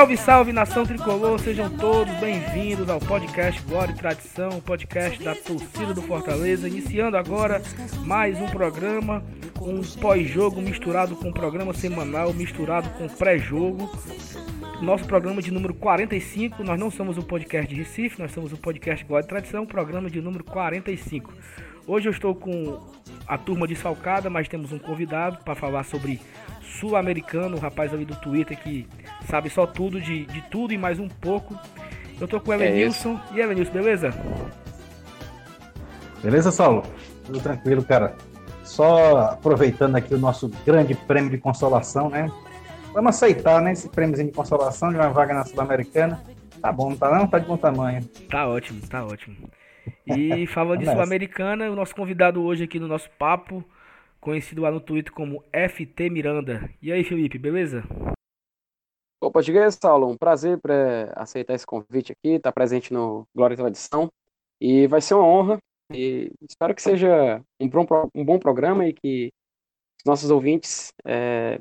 Salve, salve nação tricolor, sejam todos bem-vindos ao podcast Glória e Tradição, podcast da torcida do Fortaleza. Iniciando agora mais um programa, um pós-jogo misturado com um programa semanal, misturado com pré-jogo. Nosso programa de número 45, nós não somos o podcast de Recife, nós somos o podcast Glória e Tradição, programa de número 45. Hoje eu estou com a turma de Salcada, mas temos um convidado para falar sobre sul-americano, o rapaz ali do Twitter que sabe só tudo de, de tudo e mais um pouco. Eu tô com o Elenilson. e Elenilson, beleza? Beleza, Saulo? Tudo tranquilo, cara. Só aproveitando aqui o nosso grande prêmio de consolação, né? Vamos aceitar, né? Esse prêmio de consolação de uma vaga na Sul-Americana. Tá bom, não tá não? Tá de bom tamanho. Tá ótimo, tá ótimo. E falando de Sul-Americana, o nosso convidado hoje aqui no nosso papo, conhecido lá no Twitter como FT Miranda. E aí, Felipe, beleza? Opa, diga aí, Saulo. Um prazer para aceitar esse convite aqui, estar tá presente no Glória e Tradição. E vai ser uma honra. E espero que seja um bom, um bom programa e que os nossos ouvintes é,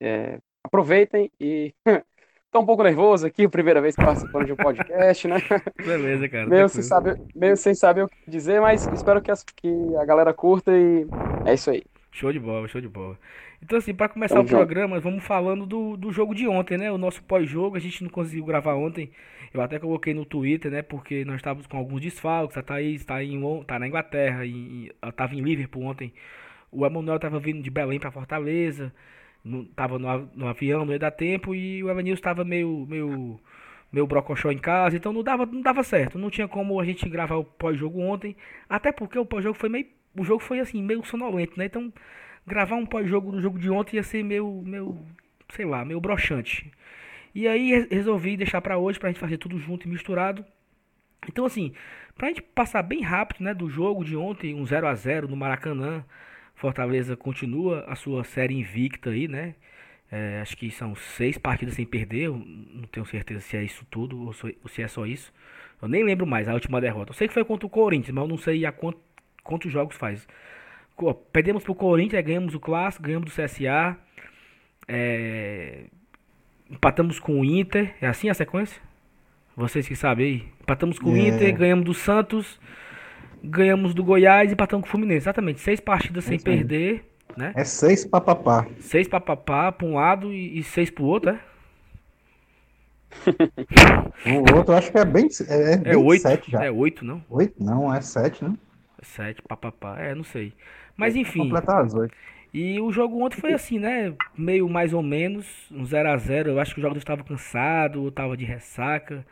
é, aproveitem e Tô um pouco nervoso aqui, primeira vez participando de um podcast, né? Beleza, cara. Meio sem, saber, meio sem saber o que dizer, mas espero que, as, que a galera curta e é isso aí. Show de bola, show de bola. Então, assim, para começar o programa, vamos falando do, do jogo de ontem, né? O nosso pós-jogo, a gente não conseguiu gravar ontem. Eu até coloquei no Twitter, né? Porque nós estávamos com alguns desfalques. A Thaís tá, em, tá na Inglaterra, e, ela estava em Liverpool ontem. O Emanuel estava vindo de Belém para Fortaleza tava no, no, avião, não ia dar tempo, e o Evanilson estava meio, meio, meio brocochó em casa, então não dava, não dava certo. Não tinha como a gente gravar o pós-jogo ontem, até porque o pós-jogo foi meio. O jogo foi assim, meio sonolento, né? Então, gravar um pós-jogo no jogo de ontem ia ser meio, meio sei lá, meio broxante. E aí resolvi deixar para hoje, pra gente fazer tudo junto e misturado. Então, assim, pra gente passar bem rápido, né, do jogo de ontem, um 0 a 0 no Maracanã. Fortaleza continua a sua série invicta aí, né? É, acho que são seis partidas sem perder. Não tenho certeza se é isso tudo ou se é só isso. Eu nem lembro mais a última derrota. Eu sei que foi contra o Corinthians, mas eu não sei a quanto, quantos jogos faz. Perdemos pro Corinthians, ganhamos o Clássico, ganhamos do CSA. É, empatamos com o Inter. É assim a sequência? Vocês que sabem aí. Empatamos com o é. Inter, ganhamos do Santos ganhamos do Goiás e empatamos com o Fluminense. Exatamente, seis partidas sem perder. Né? É seis papapá. Seis papapá para um lado e, e seis para o outro, é? o outro acho que é bem. É, é, bem é oito. Sete já. É oito, não? Oito? Não, é sete, né? É sete, papapá. É, não sei. Mas enfim. Completar as oito. E o jogo ontem foi assim, né? Meio mais ou menos, um 0 a 0 Eu acho que o jogador estava cansado, estava de ressaca,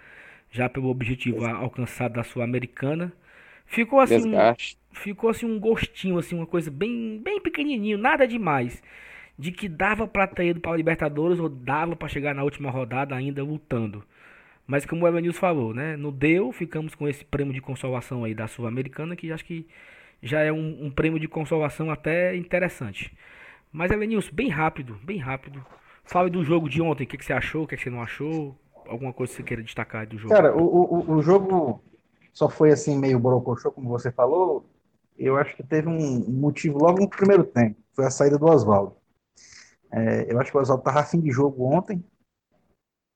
já pelo objetivo alcançado da Sul-Americana. Ficou assim, Desgaste. ficou assim um gostinho, assim, uma coisa bem, bem pequenininho, nada demais. De que dava para ter ido para Libertadores ou dava para chegar na última rodada ainda lutando. Mas como o Evanilson falou, né? No deu, ficamos com esse prêmio de consolação aí da Sul-Americana, que acho que já é um, um, prêmio de consolação até interessante. Mas Evanilson, bem rápido, bem rápido. Fale do jogo de ontem, o que, que você achou, o que, que você não achou? Alguma coisa que você queira destacar do jogo? Cara, o, o, o jogo só foi assim meio borocochô, como você falou, eu acho que teve um motivo logo no primeiro tempo, foi a saída do Oswaldo. É, eu acho que o Oswaldo estava afim de jogo ontem,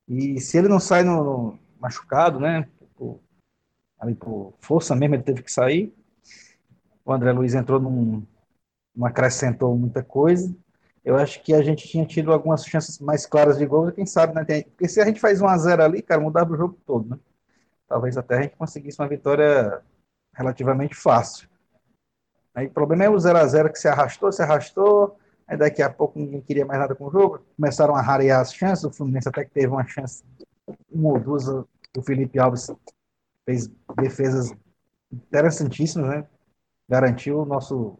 e se ele não sai no, no machucado, né, por, ali por força mesmo, ele teve que sair. O André Luiz entrou num, não acrescentou muita coisa. Eu acho que a gente tinha tido algumas chances mais claras de gol, quem sabe, né? Porque se a gente faz um a 0 ali, cara, mudava o jogo todo, né? Talvez até a gente conseguisse uma vitória relativamente fácil. Aí, o problema é o 0 a 0 que se arrastou, se arrastou, aí daqui a pouco ninguém queria mais nada com o jogo, começaram a rarear as chances, o Fluminense até que teve uma chance, uma ou duas, o Felipe Alves fez defesas interessantíssimas, né? Garantiu o nosso,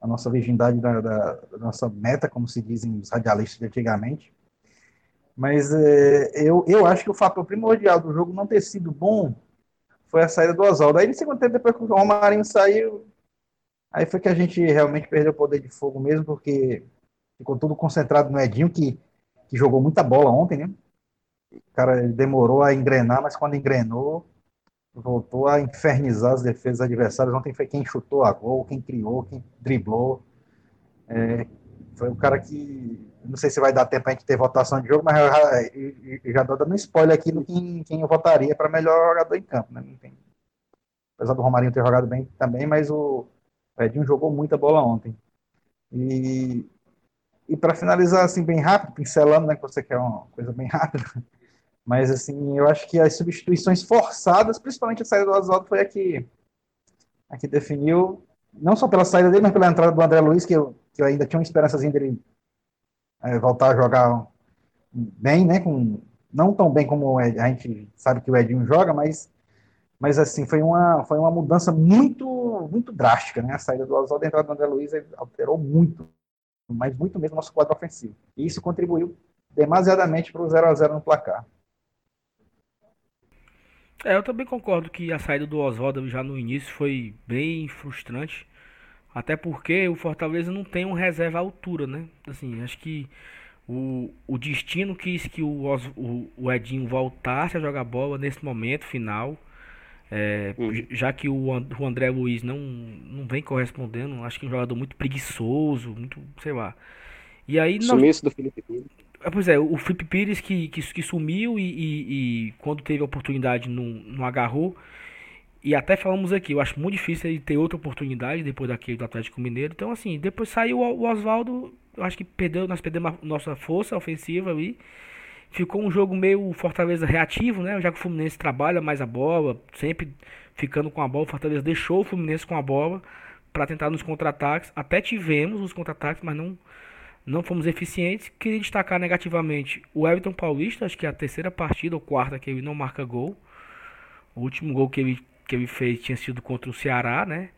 a nossa virgindade da, da, da nossa meta, como se dizem os radialistas de antigamente. Mas é, eu, eu acho que o fator primordial do jogo não ter sido bom foi a saída do Oswaldo. Aí, no segundo tempo, depois que o Romarinho saiu, aí foi que a gente realmente perdeu o poder de fogo mesmo, porque ficou tudo concentrado no Edinho, que, que jogou muita bola ontem, né? O cara demorou a engrenar, mas quando engrenou, voltou a infernizar as defesas adversárias. Ontem foi quem chutou a gol, quem criou, quem driblou. É, foi o cara que. Não sei se vai dar tempo a gente ter votação de jogo, mas eu já, já dando um spoiler aqui no quem, quem eu votaria para melhor jogador em campo. Né? Tem, apesar do Romarinho ter jogado bem também, mas o Edinho jogou muita bola ontem. E, e para finalizar assim bem rápido, pincelando, né, que você quer uma coisa bem rápida, mas assim, eu acho que as substituições forçadas, principalmente a saída do Oswaldo, foi a que, a que definiu, não só pela saída dele, mas pela entrada do André Luiz, que eu, que eu ainda tinha uma esperança dele é, voltar a jogar bem, né? Com, não tão bem como a gente sabe que o Edinho joga, mas, mas assim, foi uma, foi uma mudança muito, muito drástica, né? A saída do Oswaldo e a entrada do André Luiz alterou muito, mas muito mesmo nosso quadro ofensivo. E isso contribuiu demasiadamente para o 0 a 0 no placar. É, eu também concordo que a saída do Oswaldo já no início foi bem frustrante. Até porque o Fortaleza não tem um reserva à altura, né? Assim, acho que o, o destino quis que o, o, o Edinho voltasse a jogar bola nesse momento final. É, hum. Já que o, o André Luiz não, não vem correspondendo, acho que é um jogador muito preguiçoso, muito, sei lá. E aí. Sumiço do Felipe Pires. É, pois é, o Felipe Pires que, que, que sumiu e, e, e, quando teve a oportunidade não, não agarrou. E até falamos aqui, eu acho muito difícil ele ter outra oportunidade depois daquele do Atlético Mineiro. Então, assim, depois saiu o Oswaldo, eu acho que perdeu, nós perdemos nossa força ofensiva ali. Ficou um jogo meio Fortaleza reativo, né? Já que o Fluminense trabalha mais a bola, sempre ficando com a bola. O Fortaleza deixou o Fluminense com a bola para tentar nos contra-ataques. Até tivemos os contra-ataques, mas não, não fomos eficientes. Queria destacar negativamente o Everton Paulista, acho que é a terceira partida ou quarta que ele não marca gol. O último gol que ele que ele fez tinha sido contra o Ceará, né?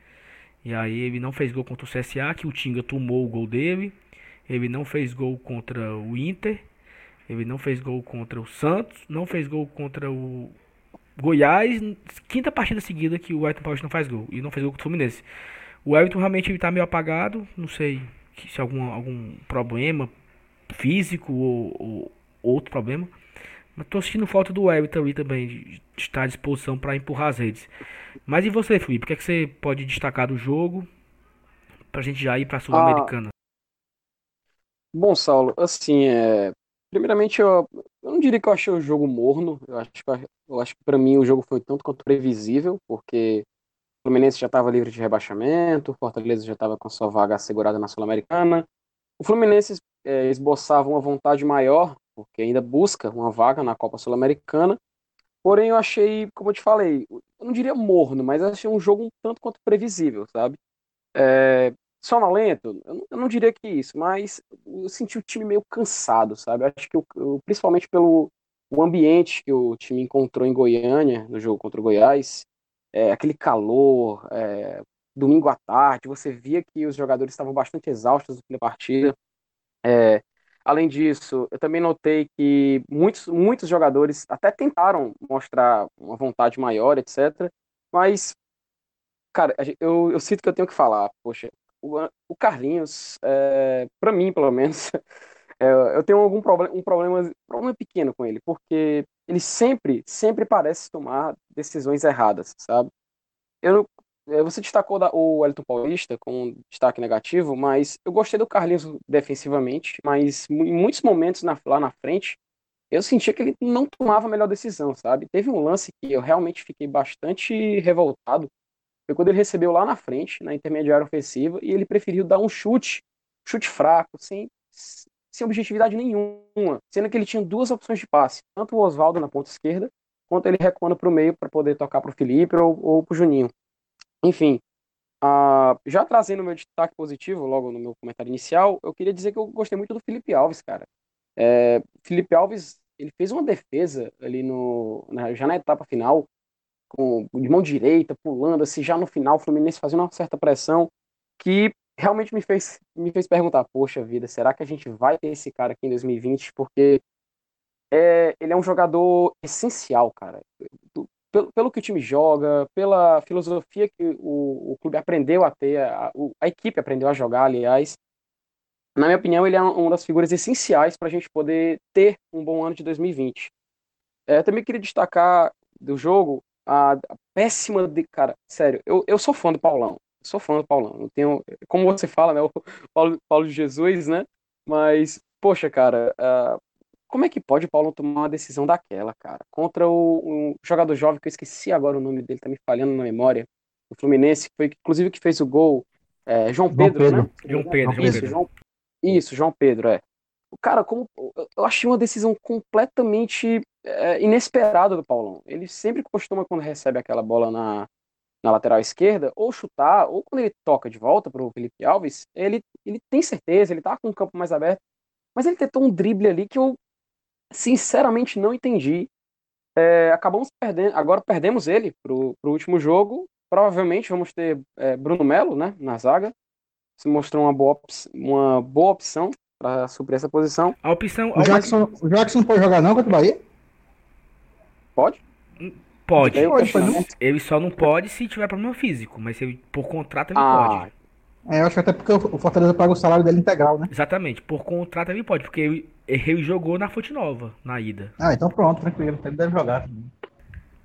E aí ele não fez gol contra o CSA, que o Tinga tomou o gol dele. Ele não fez gol contra o Inter. Ele não fez gol contra o Santos. Não fez gol contra o Goiás. Quinta partida seguida que o Everton Paulista não faz gol. E não fez gol contra o Fluminense. O Everton realmente está meio apagado. Não sei se algum, algum problema físico ou, ou outro problema. Mas tô sentindo falta do Everton ali também, de estar à disposição para empurrar as redes. Mas e você, Felipe? O que, é que você pode destacar do jogo? Pra gente já ir pra Sul-Americana. Ah, bom, Saulo, assim, é... primeiramente eu, eu não diria que eu achei o jogo morno. Eu acho que, eu acho que pra mim o jogo foi tanto quanto previsível, porque o Fluminense já estava livre de rebaixamento, o Fortaleza já estava com sua vaga assegurada na Sul-Americana. O Fluminense é, esboçava uma vontade maior porque ainda busca uma vaga na Copa Sul-Americana. Porém, eu achei, como eu te falei, eu não diria morno, mas achei um jogo um tanto quanto previsível, sabe? É, sonolento, eu não, eu não diria que isso, mas eu senti o time meio cansado, sabe? Acho que eu, principalmente pelo o ambiente que o time encontrou em Goiânia, no jogo contra o Goiás, é, aquele calor, é, domingo à tarde, você via que os jogadores estavam bastante exaustos da partida. É, Além disso, eu também notei que muitos, muitos jogadores até tentaram mostrar uma vontade maior, etc. Mas, cara, eu, eu sinto que eu tenho que falar. Poxa, o, o Carlinhos, é, para mim, pelo menos, é, eu tenho algum problema, um problema, problema pequeno com ele, porque ele sempre, sempre parece tomar decisões erradas, sabe? Eu, você destacou o Wellington Paulista com um destaque negativo, mas eu gostei do Carlinhos defensivamente, mas em muitos momentos lá na frente eu sentia que ele não tomava a melhor decisão, sabe? Teve um lance que eu realmente fiquei bastante revoltado, foi quando ele recebeu lá na frente, na intermediária ofensiva, e ele preferiu dar um chute, chute fraco, sem, sem objetividade nenhuma, sendo que ele tinha duas opções de passe, tanto o Oswaldo na ponta esquerda, quanto ele recuando para o meio para poder tocar para o Felipe ou, ou para o Juninho. Enfim, uh, já trazendo meu destaque positivo logo no meu comentário inicial, eu queria dizer que eu gostei muito do Felipe Alves, cara. É, Felipe Alves, ele fez uma defesa ali no, na, já na etapa final, com de mão direita, pulando, assim, já no final, o Fluminense fazendo uma certa pressão, que realmente me fez, me fez perguntar, poxa vida, será que a gente vai ter esse cara aqui em 2020? Porque é, ele é um jogador essencial, cara pelo, pelo que o time joga, pela filosofia que o, o clube aprendeu a ter, a, a equipe aprendeu a jogar, aliás. na minha opinião, ele é uma das figuras essenciais para a gente poder ter um bom ano de 2020. É, também queria destacar do jogo a, a, péssima de. Cara, sério, eu, eu sou fã do Paulão. sou fã do Paulão. Eu tenho, como você fala, né? O Paulo, Paulo Jesus, né? Mas, poxa, cara, como é que pode o Paulo tomar uma decisão daquela, cara? Contra o, um jogador jovem, que eu esqueci agora o nome dele, tá me falhando na memória. O Fluminense, foi inclusive que fez o gol. É, João Pedro, João Pedro, né? João Pedro, João Isso, Pedro. João, isso, João Pedro, é. Cara, como eu achei uma decisão completamente é, inesperada do Paulão. Ele sempre costuma, quando recebe aquela bola na, na lateral esquerda, ou chutar, ou quando ele toca de volta para o Felipe Alves, ele, ele tem certeza, ele tá com o campo mais aberto, mas ele tentou um drible ali que eu sinceramente não entendi. É, acabamos perdendo, agora perdemos ele pro, pro último jogo. Provavelmente vamos ter é, Bruno Melo, né, na zaga. Se mostrou uma boa, uma boa opção para suprir essa posição. A opção. O Jackson, o Jackson não pode jogar não contra o Bahia? Pode? Eu Pode, questiono. pode. Ele só não pode se tiver problema físico, mas se ele, por contrato ele Ah, pode. É, eu acho que até porque o Fortaleza paga o salário dele integral, né? Exatamente, por contrato ele pode, porque ele, ele jogou na Fonte Nova, na ida. Ah, então pronto, tranquilo. Ele deve jogar.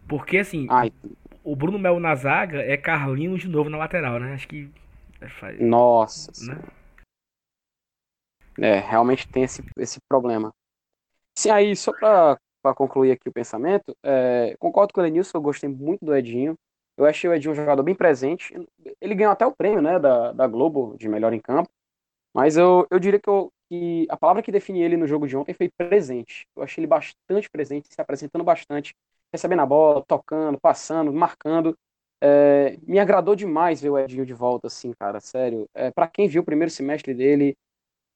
Porque assim, ai, o Bruno Melo na zaga é Carlinhos de novo na lateral, né? Acho que. é, faz- nossa. né? É, realmente tem esse, esse problema. Sim, aí, só para concluir aqui o pensamento, é, concordo com o Lenilson, eu gostei muito do Edinho. Eu achei o Edinho um jogador bem presente. Ele ganhou até o prêmio né, da, da Globo de melhor em campo. Mas eu, eu diria que, eu- que a palavra que define ele no jogo de ontem foi presente. Eu achei ele bastante presente, se apresentando bastante, recebendo a bola, tocando, passando, marcando. É, me agradou demais ver o Edinho de volta, assim, cara, sério. É, para quem viu o primeiro semestre dele,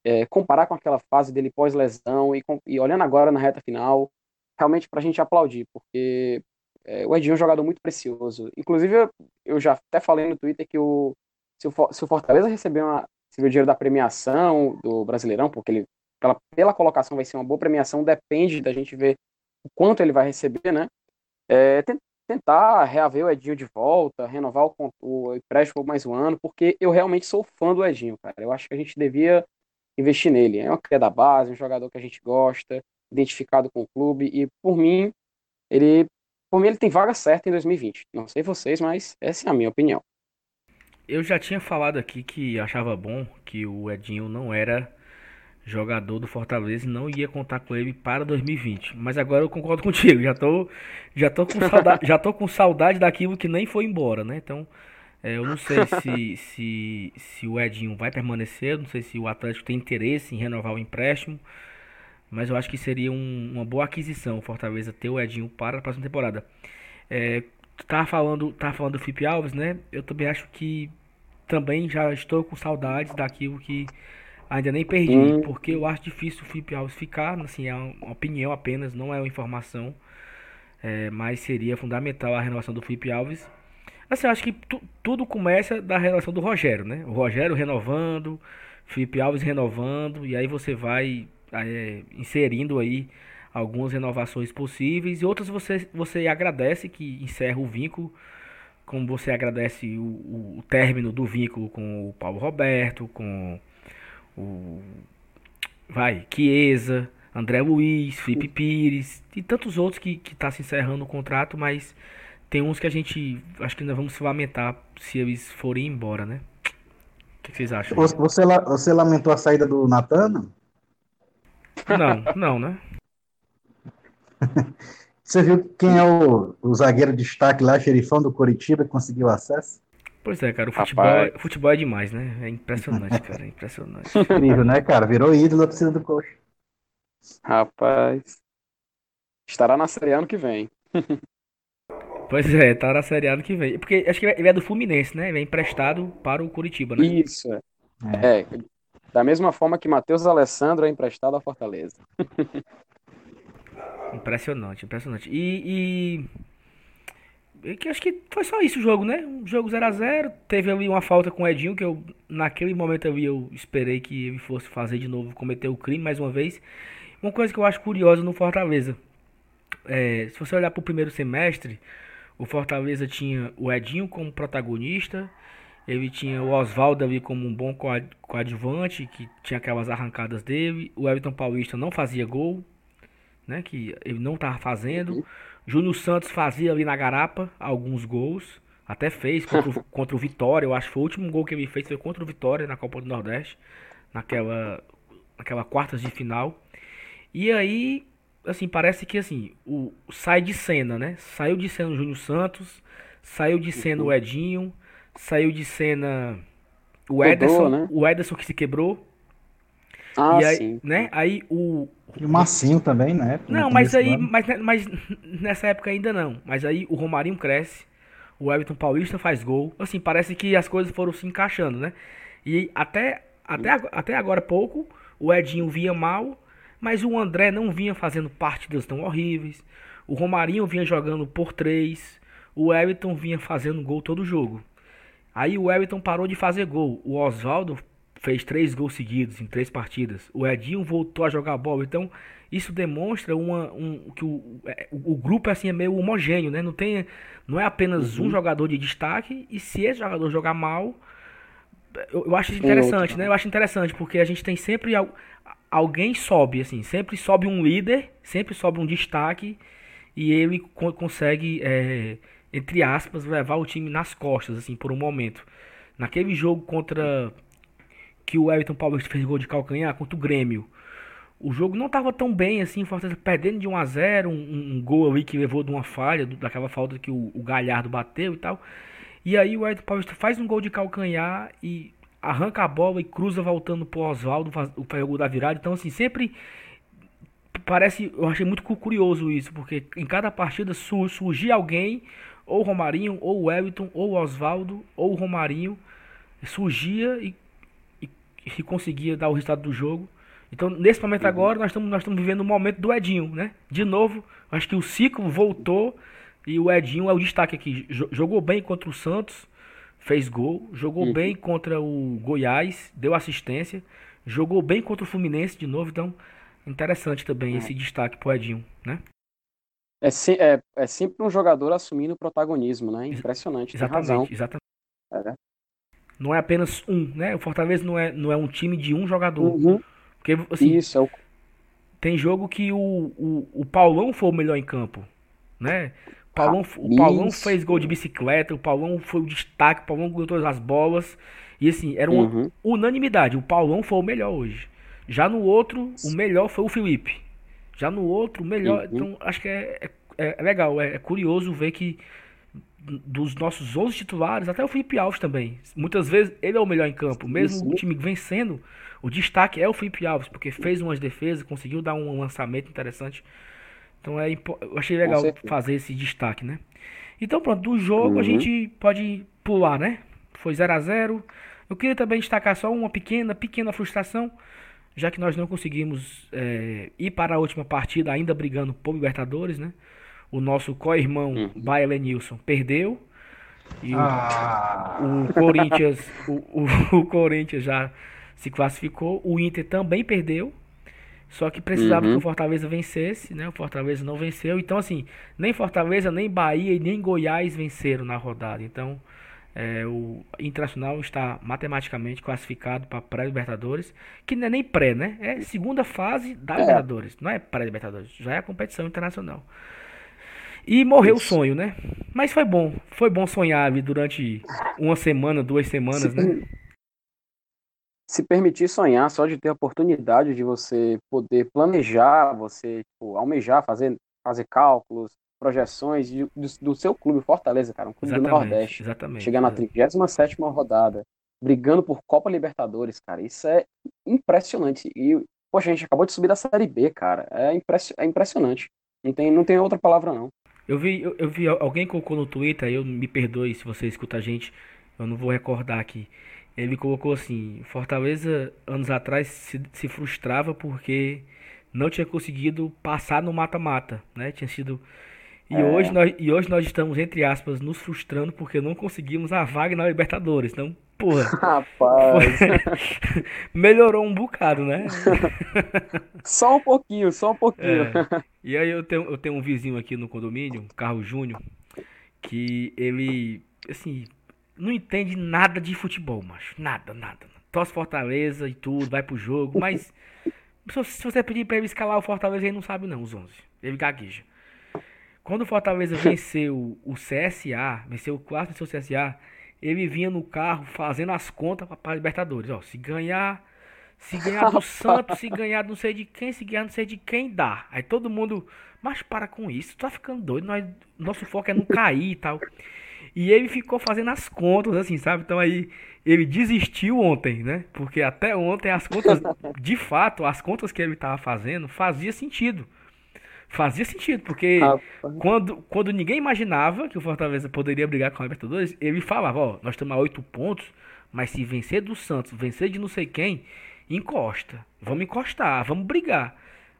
é, comparar com aquela fase dele pós-lesão e, e olhando agora na reta final, realmente pra gente aplaudir, porque é, o Edinho é um jogador muito precioso. Inclusive, eu, já até falei no Twitter que o, se, o, se o Fortaleza receber, uma, receber o dinheiro da premiação do Brasileirão, porque ele, pela, pela colocação vai ser uma boa premiação, depende da gente ver o quanto ele vai receber, né? É, ten- tentar reaver o Edinho de volta, renovar o, o empréstimo por mais um ano, porque eu realmente sou fã do Edinho, cara. Eu acho que a gente devia investir nele. É uma cria da base, um jogador que a gente gosta, identificado com o clube, e por mim, ele, por mim, ele tem vaga certa em 2020. Não sei vocês, mas essa é a minha opinião. Eu já tinha falado aqui que achava bom que o Edinho não era jogador do Fortaleza e não ia contar com ele para 2020. Mas agora eu concordo contigo, já tô, já tô com saudade, já tô com saudade daquilo que nem foi embora, né? Então, é, eu não sei se, se, se o Edinho vai permanecer, não sei se o Atlético tem interesse em renovar o empréstimo, mas eu acho que seria um- uma boa aquisição o Fortaleza ter o Edinho para a próxima temporada. É, tu tava falando, tava falando do Felipe Alves, né? Eu também acho que também já estou com saudades daquilo que ainda nem perdi, Hum. porque eu acho difícil o Felipe Alves ficar, assim, é uma opinião apenas, não é uma informação, é, mas seria fundamental a renovação do Felipe Alves. Assim, eu acho que tu- tudo começa da renovação do Rogério, né? O Rogério renovando, Felipe Alves renovando, e aí você vai é, inserindo aí algumas renovações possíveis e outras você, você agradece que encerra o vínculo, como você agradece o, o, término do vínculo com o Paulo Roberto, com o vai, Chiesa, André Luiz, Felipe Pires e tantos outros que que tá se encerrando o contrato, mas tem uns que a gente acho que nós vamos se lamentar se eles forem embora, né? O que que vocês acham? Você, você, la- você lamentou a saída do Natan? Não, não, né? Você viu quem é o, o zagueiro de destaque lá, xerifão do Coritiba, que conseguiu acesso? Pois é, cara, o futebol, o futebol é demais, né? É impressionante, cara, é impressionante. Incrível, né, cara? Virou ídolo da torcida do Coxa. Rapaz. Estará na Série A ano que vem. Pois é, tá na Série A ano que vem. Porque acho que ele é do Fluminense, né? Ele é emprestado para o Curitiba, né? Isso. é. É. Da mesma forma que Matheus Alessandro é emprestado à Fortaleza. Impressionante, impressionante. E, e, e que acho que foi só isso o jogo, né? Um jogo 0 a 0 Teve ali uma falta com o Edinho, que eu, naquele momento ali, eu esperei que ele fosse fazer de novo, cometer o crime mais uma vez. Uma coisa que eu acho curiosa no Fortaleza. É, se você olhar para o primeiro semestre, o Fortaleza tinha o Edinho como protagonista. Ele tinha o Oswaldo ali como um bom coadjuvante, que tinha aquelas arrancadas dele. O Everton Paulista não fazia gol, né? Que ele não estava fazendo. Uhum. Júnior Santos fazia ali na garapa alguns gols. Até fez contra o, contra o Vitória. Eu acho que foi o último gol que ele fez foi contra o Vitória na Copa do Nordeste. Naquela, naquela quartas de final. E aí, assim, parece que assim, o, sai de cena, né? Saiu de cena o Júnior Santos, saiu de cena o uhum. Edinho, saiu de cena o Ederson, né? o Ederson que se quebrou. Ah, e aí, sim. né? Aí o e o Massinho também, né? Não, mas aí, mas, mas nessa época ainda não. Mas aí o Romarinho cresce, o Everton Paulista faz gol. Assim, parece que as coisas foram se encaixando, né? E até até, até agora pouco, o Edinho vinha mal, mas o André não vinha fazendo partidas tão horríveis. O Romarinho vinha jogando por três. O Everton vinha fazendo gol todo jogo. Aí o Everton parou de fazer gol. O Oswaldo fez três gols seguidos em três partidas. O Edinho voltou a jogar bola. Então, isso demonstra uma, um, que o, é, o, o, grupo assim, é meio homogêneo, né? Não, tem, não é apenas uhum. um jogador de destaque. E se esse jogador jogar mal, eu, eu acho interessante, né? Eu acho interessante, porque a gente tem sempre alguém sobe, assim, sempre sobe um líder, sempre sobe um destaque e ele co consegue é, entre aspas, levar o time nas costas, assim, por um momento. Naquele jogo contra. Que o Everton Paulista fez gol de calcanhar contra o Grêmio. O jogo não estava tão bem assim, Fortaleza perdendo de 1 a 0 um, um, gol ali que levou de uma falha, daquela falta que o, o Galhardo bateu e tal. E aí o Everton Paulista faz um gol de calcanhar e arranca a bola e cruza voltando pro Oswaldo, o gol da virada. Então, assim, sempre parece. Eu achei muito curioso isso, porque em cada partida surgia alguém ou o Romarinho, ou o Everton, ou o Oswaldo, ou o Romarinho surgia e, e, e, conseguia dar o resultado do jogo. Então, nesse momento uhum. agora, nós estamos nós estamos vivendo o momento do Edinho, né? De novo, acho que o ciclo voltou e o Edinho é o destaque aqui. Jogou bem contra o Santos, fez gol. Jogou uhum. bem contra o Goiás, deu assistência. Jogou bem contra o Fluminense de novo. Então, interessante também uhum. esse destaque pro Edinho, né? É, é, é sempre um jogador assumindo o protagonismo, né? Impressionante. Exatamente, exatamente. É. Não é apenas um, né? O Fortaleza não é, não é um time de um jogador. Uhum. Porque, assim, Isso, é o... tem jogo que o, o, o Paulão foi o melhor em campo, né? Paulão, ah, o Paulão isso. fez gol de bicicleta, o Paulão foi o destaque, o Paulão ganhou todas as bolas. E assim, era uma uhum. unanimidade. O Paulão foi o melhor hoje. Já no outro, o melhor foi o Felipe. Já no outro, melhor. Uhum. Então, acho que é, é, é legal, é, é, curioso ver que dos nossos 11 titulares, até o Felipe Alves também. Muitas vezes ele é o melhor em campo. Mesmo Isso. o time vencendo, o destaque é o Felipe Alves, porque fez umas defesas, conseguiu dar um lançamento interessante. Então é, eu achei legal fazer esse destaque, né? Então pronto, do jogo uhum. a gente pode pular, né? Foi 0 a 0 Eu queria também destacar só uma pequena, pequena frustração já que nós não conseguimos é, ir para a última partida ainda brigando por Libertadores, né? O nosso co-irmão uhum. Bayer Lenilson perdeu. E ah. o, o, Corinthians, o, o, o, Corinthians já se classificou. O Inter também perdeu. Só que precisava uhum. que o Fortaleza vencesse, né? O Fortaleza não venceu. Então, assim, nem Fortaleza, nem Bahia e nem Goiás venceram na rodada. Então, é, o Internacional está matematicamente classificado para pré-Libertadores, que não é nem pré, né? É segunda fase da é. Libertadores, não é pré-Libertadores, já é a competição internacional. E morreu Isso. o sonho, né? Mas foi bom, foi bom sonhar durante uma semana, duas semanas, se, né? Se permitir sonhar, só de ter a oportunidade de você poder planejar, você tipo, almejar, fazer, fazer cálculos, projeções de, do, do, seu clube, Fortaleza, cara, um clube exatamente, do Nordeste. Exatamente. Chegar na 37 rodada, brigando por Copa Libertadores, cara, isso é impressionante. E, poxa, a gente acabou de subir da Série B, cara. É, impress, é impressionante. Não tem, não tem outra palavra, não. Eu vi, eu, eu vi alguém colocou no Twitter, eu me perdoe se você escuta a gente, eu não vou recordar aqui. Ele colocou assim: Fortaleza, anos atrás, se, se frustrava porque não tinha conseguido passar no mata-mata, né? Tinha sido e, é. hoje nós, e hoje nós estamos, entre aspas, nos frustrando porque não conseguimos a vaga na Libertadores. Então, porra. Rapaz. melhorou um bocado, né? só um pouquinho, só um pouquinho. É. E aí eu tenho, eu tenho um vizinho aqui no condomínio, Carlos Júnior, que ele, assim, não entende nada de futebol, macho. Nada, nada. Torce Fortaleza e tudo, vai pro jogo, mas se você pedir pra ele escalar o Fortaleza, ele não sabe não, os 11. Ele gagueja. Quando o Fortaleza venceu o CSA, venceu o quarto, venceu o CSA, ele vinha no carro fazendo as contas para Libertadores. Ó, se ganhar, se ganhar do Santos, se ganhar não sei de quem, se ganhar não sei de quem, dá. Aí todo mundo, mas para com isso, tá ficando doido, nós, nosso foco é não cair e tal. E ele ficou fazendo as contas, assim, sabe? Então aí ele desistiu ontem, né? Porque até ontem as contas, de fato, as contas que ele estava fazendo fazia sentido. Fazia sentido, porque quando, quando ninguém imaginava que o Fortaleza poderia brigar com a Libertadores, ele falava, ó, nós estamos a oito pontos, mas se vencer do Santos, vencer de não sei quem, encosta. Vamos encostar, vamos brigar.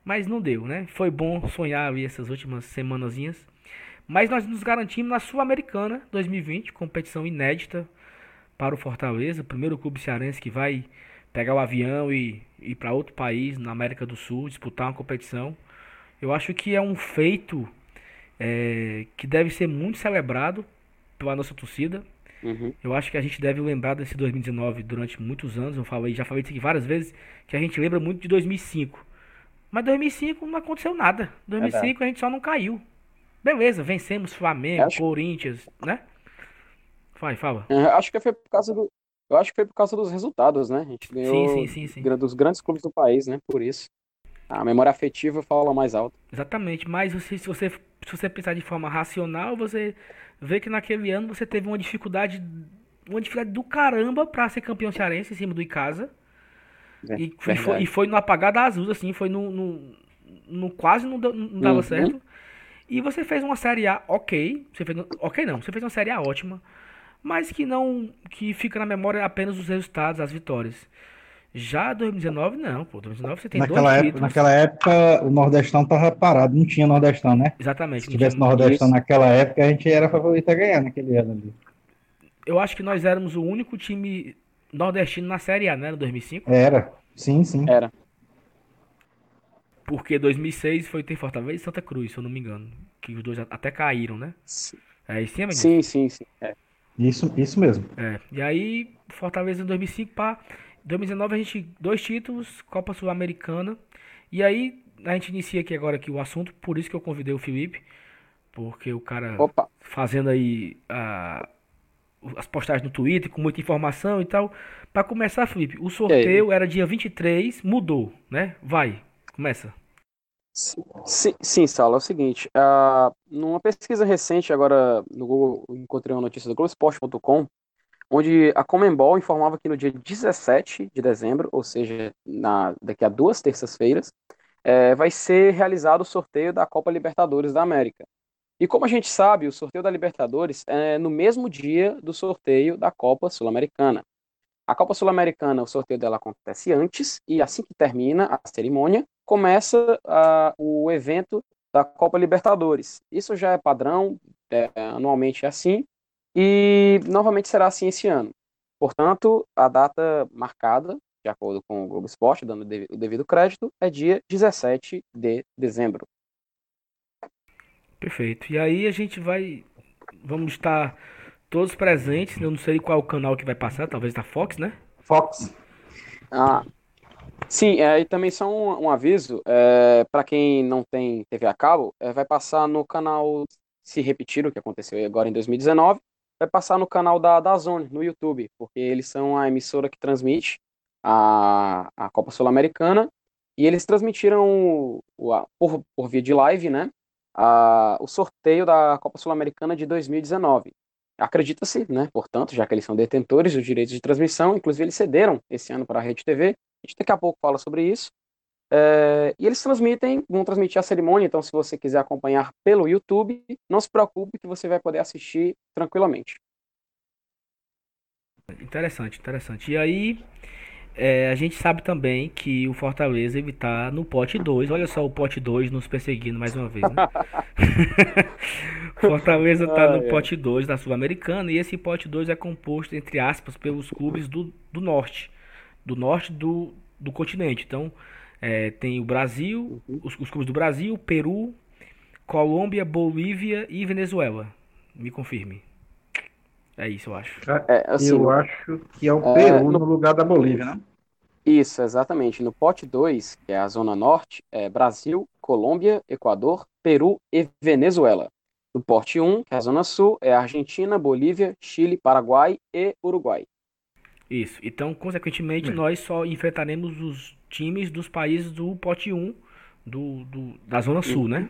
Mas não deu, né? Foi bom sonhar ali essas últimas semanazinhas. Mas nós nos garantimos na Sul-Americana 2020, competição inédita para o Fortaleza, o primeiro clube cearense que vai pegar o avião e ir para outro país na América do Sul, disputar uma competição. Eu acho que é um feito é, que deve ser muito celebrado pela nossa torcida. Uhum. Eu acho que a gente deve lembrar desse 2019 durante muitos anos. Eu falei, já falei isso aqui várias vezes, que a gente lembra muito de 2005. Mas 2005 não aconteceu nada. 2005 é a gente só não caiu. Beleza, vencemos Flamengo, acho... Corinthians, né? Vai, fala. É, acho que foi por causa do. Eu acho que foi por causa dos resultados, né? A gente ganhou sim, sim, sim, dos grandes clubes do país, né? Por isso. A memória afetiva fala mais alto. Exatamente, mas se, você, se você pensar de forma racional, você vê que naquele ano você teve uma dificuldade, uma dificuldade do caramba para ser campeão cearense em cima do Icasa. É, e, foi, e foi no apagado azul, assim, foi no, no, no quase não, não dava uhum. certo. E você fez uma série A ok, você fez, ok não, você fez uma série A ótima, mas que não, que fica na memória apenas os resultados, as vitórias. Já 2019, não, pô. 2019 você tem naquela dois época, títulos. Naquela época, o Nordestão tava parado, não tinha Nordestão, né? Exatamente. Se tivesse Nordestão isso. naquela época, a gente era favorito a ganhar naquele ano ali. Eu acho que nós éramos o único time nordestino na Série A, né? No 2005. Era, sim, sim. Era. Porque 2006 foi ter Fortaleza e Santa Cruz, se eu não me engano. Que os dois até caíram, né? É isso, sim, sim, sim, sim. É. Isso, isso mesmo. É. E aí, Fortaleza em 2005, pá. 2019 a gente dois títulos, Copa Sul-Americana. E aí a gente inicia aqui agora aqui o assunto, por isso que eu convidei o Felipe, porque o cara Opa. fazendo aí a, as postagens no Twitter com muita informação e tal. Para começar, Felipe, o sorteio era dia 23, mudou, né? Vai, começa. Sim, sim, Saulo, é o seguinte, uh, numa pesquisa recente agora no Google, encontrei uma notícia do Globoesporte.com, onde a Comembol informava que no dia 17 de dezembro, ou seja, na, daqui a duas terças-feiras, é, vai ser realizado o sorteio da Copa Libertadores da América. E como a gente sabe, o sorteio da Libertadores é no mesmo dia do sorteio da Copa Sul-Americana. A Copa Sul-Americana, o sorteio dela acontece antes, e assim que termina a cerimônia, começa o evento da Copa Libertadores. Isso já é padrão, é, anualmente é assim, e novamente será assim esse ano. Portanto, a data marcada, de acordo com o Globo Esporte, dando o devido crédito, é dia 17 de dezembro. Perfeito. E aí a gente vai. Vamos estar todos presentes. Eu não sei qual o canal que vai passar, talvez da Fox, né? Fox. Ah, sim, é, e também só um, um aviso: é, para quem não tem TV a cabo, é, vai passar no canal Se Repetir, o que aconteceu agora em 2019, vai passar no canal da, da Zone, no YouTube, porque eles são a emissora que transmite a, a Copa Sul-Americana, e eles transmitiram o, a, por, por via de live, né, a, o sorteio da Copa Sul-Americana de 2019. Acredita-se, né, portanto, já que eles são detentores dos direitos de transmissão, inclusive eles cederam esse ano para a Rede TV, a gente daqui a pouco fala sobre isso, é, e eles transmitem, vão transmitir a cerimônia, então se você quiser acompanhar pelo YouTube, não se preocupe que você vai poder assistir tranquilamente. Interessante, interessante. E aí, é, a gente sabe também que o Fortaleza ele tá no pote 2. Olha só o pote 2 nos perseguindo mais uma vez, né? Fortaleza tá ah, no é. pote 2 da Sul-Americana e esse pote 2 é composto, entre aspas, pelos clubes do, do norte. Do norte do, do continente. Então, é, tem o Brasil, uhum. os, os clubes do Brasil, Peru, Colômbia, Bolívia e Venezuela. Me confirme. É isso, eu acho. É, assim, eu acho que é o é, Peru no... no lugar da Bolívia, né? Isso, exatamente. No pote 2, que é a zona norte, é Brasil, Colômbia, Equador, Peru e Venezuela. No pote 1, um, que é a zona sul, é Argentina, Bolívia, Chile, Paraguai e Uruguai. Isso. Então, consequentemente, é. nós só enfrentaremos os times dos países do pote 1 um, do, do, da zona sul, né?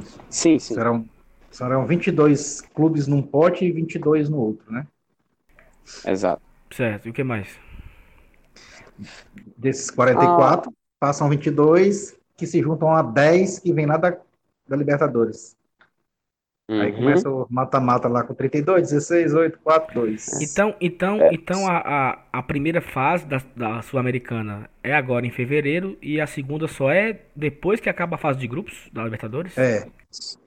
Isso. Sim, sim. Serão, serão 22 clubes num pote e 22 no outro, né? Exato. Certo. E o que mais? Desses 44, ah. passam 22 que se juntam a 10 que vem lá da, da Libertadores. Uhum. Aí começa o mata-mata lá com 32, 16, 8, 4, 2. Então, então, é. então a, a, a, primeira fase da, da Sul-Americana é agora em fevereiro e a segunda só é depois que acaba a fase de grupos da Libertadores? É.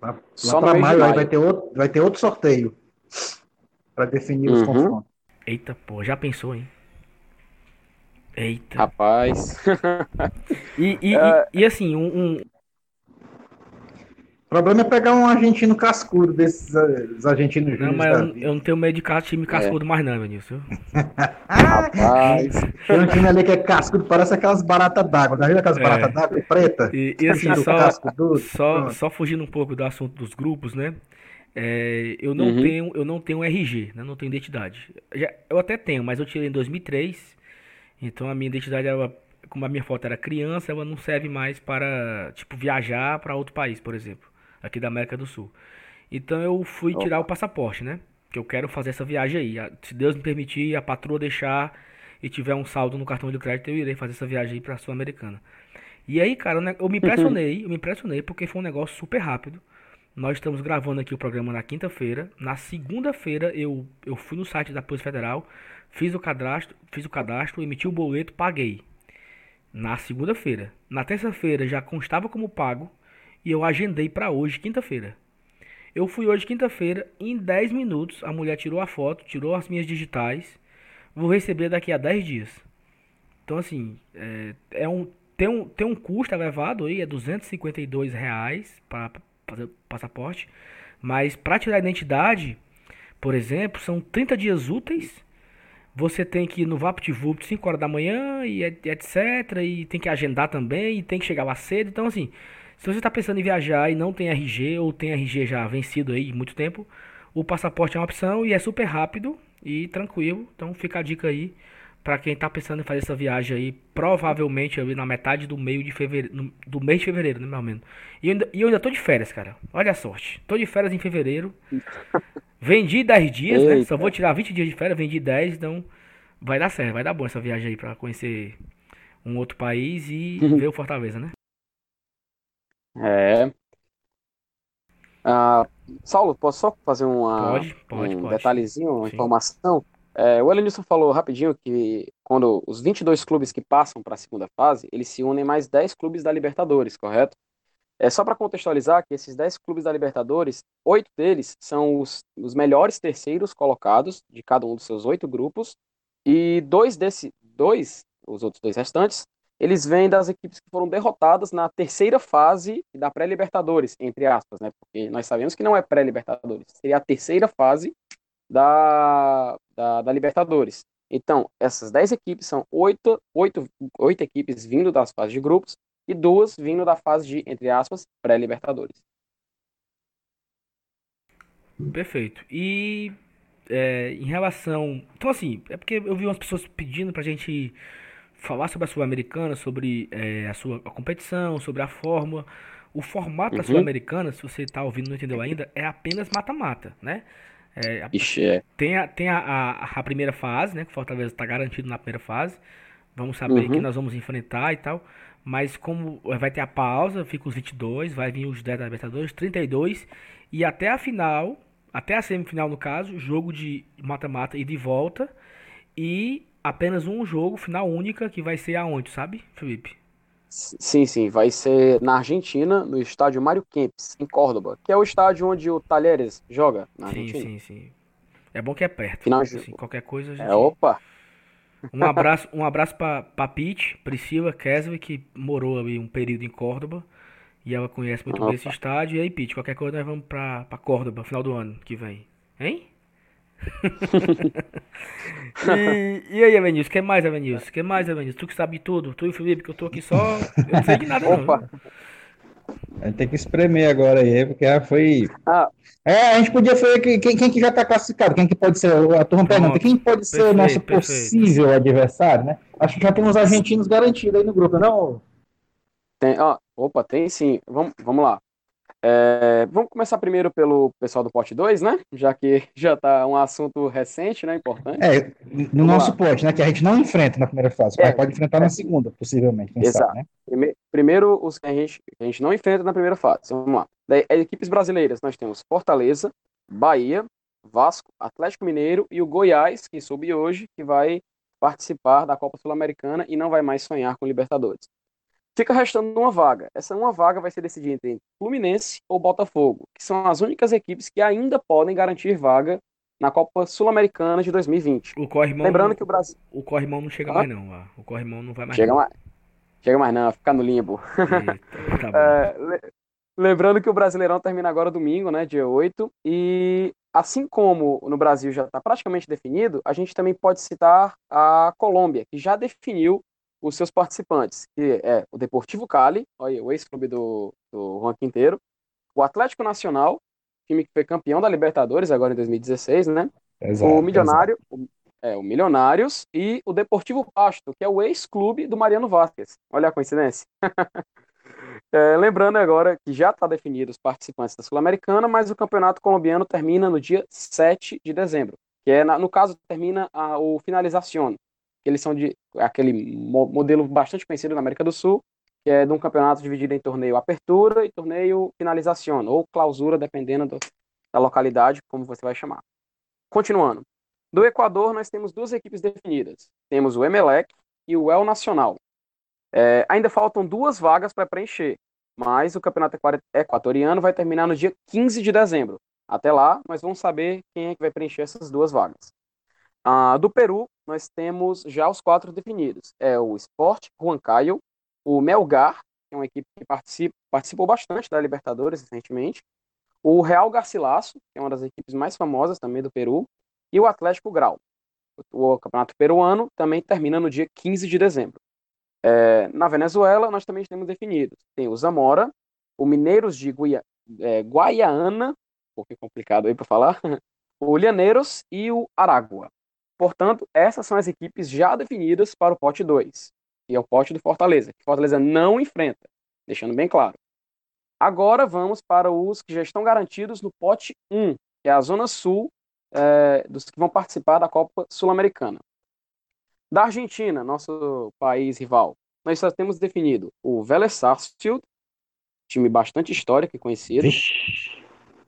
Lá, lá só pra maio, maio. Aí vai ter, outro, vai ter outro sorteio para definir uhum. os confrontos. Eita, pô, já pensou, hein? Eita. Rapaz. e, e, é... e, e, assim, um, um, o problema é pegar um argentino cascudo desses uh, argentinos Não, mas eu, eu, não tenho medo de time cascudo é. mais não, Vinícius. Rapaz. Tem um time ali que é cascudo, parece aquelas baratas d'água. Já viu aquelas é. baratas d'água preta? E, e assim, só, só, só fugindo um pouco do assunto dos grupos, né? É, eu não uhum. tenho eu não tenho RG, né? não tenho identidade. Já, eu até tenho, mas eu tirei em 2003 então a minha identidade, ela, como a minha foto era criança, ela não serve mais para, tipo, viajar para outro país, por exemplo, aqui da América do Sul. Então eu fui tirar o passaporte, né? Que eu quero fazer essa viagem aí. Se Deus me permitir, a patroa deixar e tiver um saldo no cartão de crédito, eu irei fazer essa viagem aí para a Sul-Americana. E aí, cara, eu me impressionei, eu me impressionei porque foi um negócio super rápido. Nós estamos gravando aqui o programa na quinta-feira. Na segunda-feira eu, eu fui no site da Polícia Federal, Fiz o cadastro, fiz o cadastro, emiti o boleto, paguei. Na segunda-feira. Na terça-feira já constava como pago e eu agendei para hoje, quinta-feira. Eu fui hoje, quinta-feira, em 10 minutos a mulher tirou a foto, tirou as minhas digitais. Vou receber daqui a 10 dias. Então, assim, é, é um, tem, um, tem um custo elevado aí, é 252 reais para fazer passaporte. Mas para tirar a identidade, por exemplo, são 30 dias úteis você tem que ir no VaptVupt 5 horas da manhã e etc. E tem que agendar também e tem que chegar lá cedo. Então, assim, se você está pensando em viajar e não tem RG ou tem RG já vencido aí muito tempo, o passaporte é uma opção e é super rápido e tranquilo. Então, fica a dica aí para quem está pensando em fazer essa viagem aí, provavelmente ali na metade do meio de fevereiro, do mês de fevereiro, né, meu menos. E eu, ainda, e eu ainda tô de férias, cara. Olha a sorte. Tô de férias em fevereiro. Vendi 10 dias, Eita. né? Só vou tirar 20 dias de férias, vendi 10, então vai dar certo, vai dar bom essa viagem aí pra conhecer um outro país e ver o Fortaleza, né? É. Ah, Saulo, posso só fazer uma, pode, pode, um pode. detalhezinho, uma Sim. informação? É, o Elenilson falou rapidinho que quando os 22 clubes que passam para a segunda fase, eles se unem mais 10 clubes da Libertadores, correto? É só para contextualizar que esses 10 clubes da Libertadores, oito deles são os, os melhores terceiros colocados de cada um dos seus oito grupos, e dois desses, dois, os outros dois restantes, eles vêm das equipes que foram derrotadas na terceira fase da pré-Libertadores, entre aspas, né? Porque nós sabemos que não é pré-Libertadores, seria a terceira fase da, da, da Libertadores. Então, essas 10 equipes são oito, oito, oito equipes vindo das fases de grupos e duas vindo da fase de, entre aspas, pré-Libertadores. Perfeito. E é, em relação. Então, assim, é porque eu vi umas pessoas pedindo pra gente falar sobre a Sul-Americana, sobre é, a sua a competição, sobre a fórmula. O formato uhum. da Sul-Americana, se você tá ouvindo e não entendeu ainda, é apenas mata-mata, né? É, Ixi, é. Tem, a, tem a, a, a, primeira fase, né? Que o Fortaleza está garantido na primeira fase. Vamos saber uhum. que nós vamos enfrentar e tal. Mas como vai ter a pausa, fica os 22, vai vir os 10 da Libertadores, 32 e até a final, até a semifinal no caso, jogo de mata-mata e de volta e apenas um jogo final única que vai ser aonde, sabe, Felipe? Sim, sim, vai ser na Argentina, no estádio Mário Kempes, em Córdoba, que é o estádio onde o Talheres joga na Argentina. Sim, sim, sim. É bom que é perto. Final assim, qualquer coisa a é, gente... É, opa! Um abraço, um abraço pra, pra Pete, Priscila Keswe, que morou ali um período em Córdoba. E ela conhece muito Opa. bem esse estádio. E aí, Pete, qualquer coisa nós vamos pra, pra Córdoba, final do ano que vem. Hein? e, e aí, Evanilson, que mais, Evanilson? que mais, Evanilson? Tu que sabe tudo, tu e o Felipe, que eu tô aqui só. Eu não sei de nada, Opa. não. A gente tem que espremer agora aí, porque foi. Ah. É, a gente podia fazer quem, quem que já está classificado, quem que pode ser, a turma pergunta, quem pode ser perfeito, o nosso possível perfeito. adversário, né? Acho que já tem uns argentinos garantidos aí no grupo, não? Tem, ó, opa, tem sim. Vamos, vamos lá. É, vamos começar primeiro pelo pessoal do pote 2, né? Já que já está um assunto recente, né? Importante. É, no vamos nosso lá. pote, né? Que a gente não enfrenta na primeira fase, é, mas pode enfrentar na segunda, possivelmente. Exato. Sabe, né? Primeiro, os que a gente, a gente não enfrenta na primeira fase. Vamos lá. Daí, equipes brasileiras, nós temos Fortaleza, Bahia, Vasco, Atlético Mineiro e o Goiás, que soube hoje, que vai participar da Copa Sul-Americana e não vai mais sonhar com Libertadores. Fica restando uma vaga. Essa uma vaga vai ser decidida entre Fluminense ou Botafogo, que são as únicas equipes que ainda podem garantir vaga na Copa Sul-Americana de 2020. O Corrimão, Lembrando que o Brasil. O Corrimão não chega ah? mais, não. Ó. O Corrimão não vai mais. Chega não. mais. Chega mais, não. Fica no limbo. Eita, tá é, lembrando que o Brasileirão termina agora domingo, né? Dia 8. E assim como no Brasil já está praticamente definido, a gente também pode citar a Colômbia, que já definiu os seus participantes, que é o Deportivo Cali, o ex-clube do, do Juan Quinteiro, o Atlético Nacional, time que foi campeão da Libertadores agora em 2016, né? Exato, o Milionário, o, é, o Milionários e o Deportivo Pasto, que é o ex-clube do Mariano Vasquez. Olha a coincidência. é, lembrando agora que já está definido os participantes da Sul-Americana, mas o campeonato colombiano termina no dia 7 de dezembro, que é, no caso, termina a, o finalização, eles são de aquele modelo bastante conhecido na América do Sul, que é de um campeonato dividido em torneio apertura e torneio finalização, ou clausura, dependendo do, da localidade, como você vai chamar. Continuando. Do Equador, nós temos duas equipes definidas. Temos o Emelec e o El Nacional. É, ainda faltam duas vagas para preencher, mas o campeonato equatoriano vai terminar no dia 15 de dezembro. Até lá, nós vamos saber quem é que vai preencher essas duas vagas. Ah, do Peru, nós temos já os quatro definidos. É o Sport Huancayo, o Melgar, que é uma equipe que participa, participou bastante da Libertadores recentemente, o Real Garcilaso, que é uma das equipes mais famosas também do Peru, e o Atlético Grau. O, campeonato peruano também termina no dia 15 de dezembro. É, na Venezuela, nós também temos definidos. Tem o Zamora, o Mineiros de Guia, é, Guaiana, um pouquinho complicado aí para falar, o Llaneiros e o Aragua. Portanto, essas são as equipes já definidas para o pote 2, que é o pote do Fortaleza, que Fortaleza não enfrenta, deixando bem claro. Agora vamos para os que já estão garantidos no pote 1, que é a Zona Sul, é, dos que vão participar da Copa Sul-Americana. Da Argentina, nosso país rival, nós só temos definido o Vélez Sarsfield, time bastante histórico e conhecido,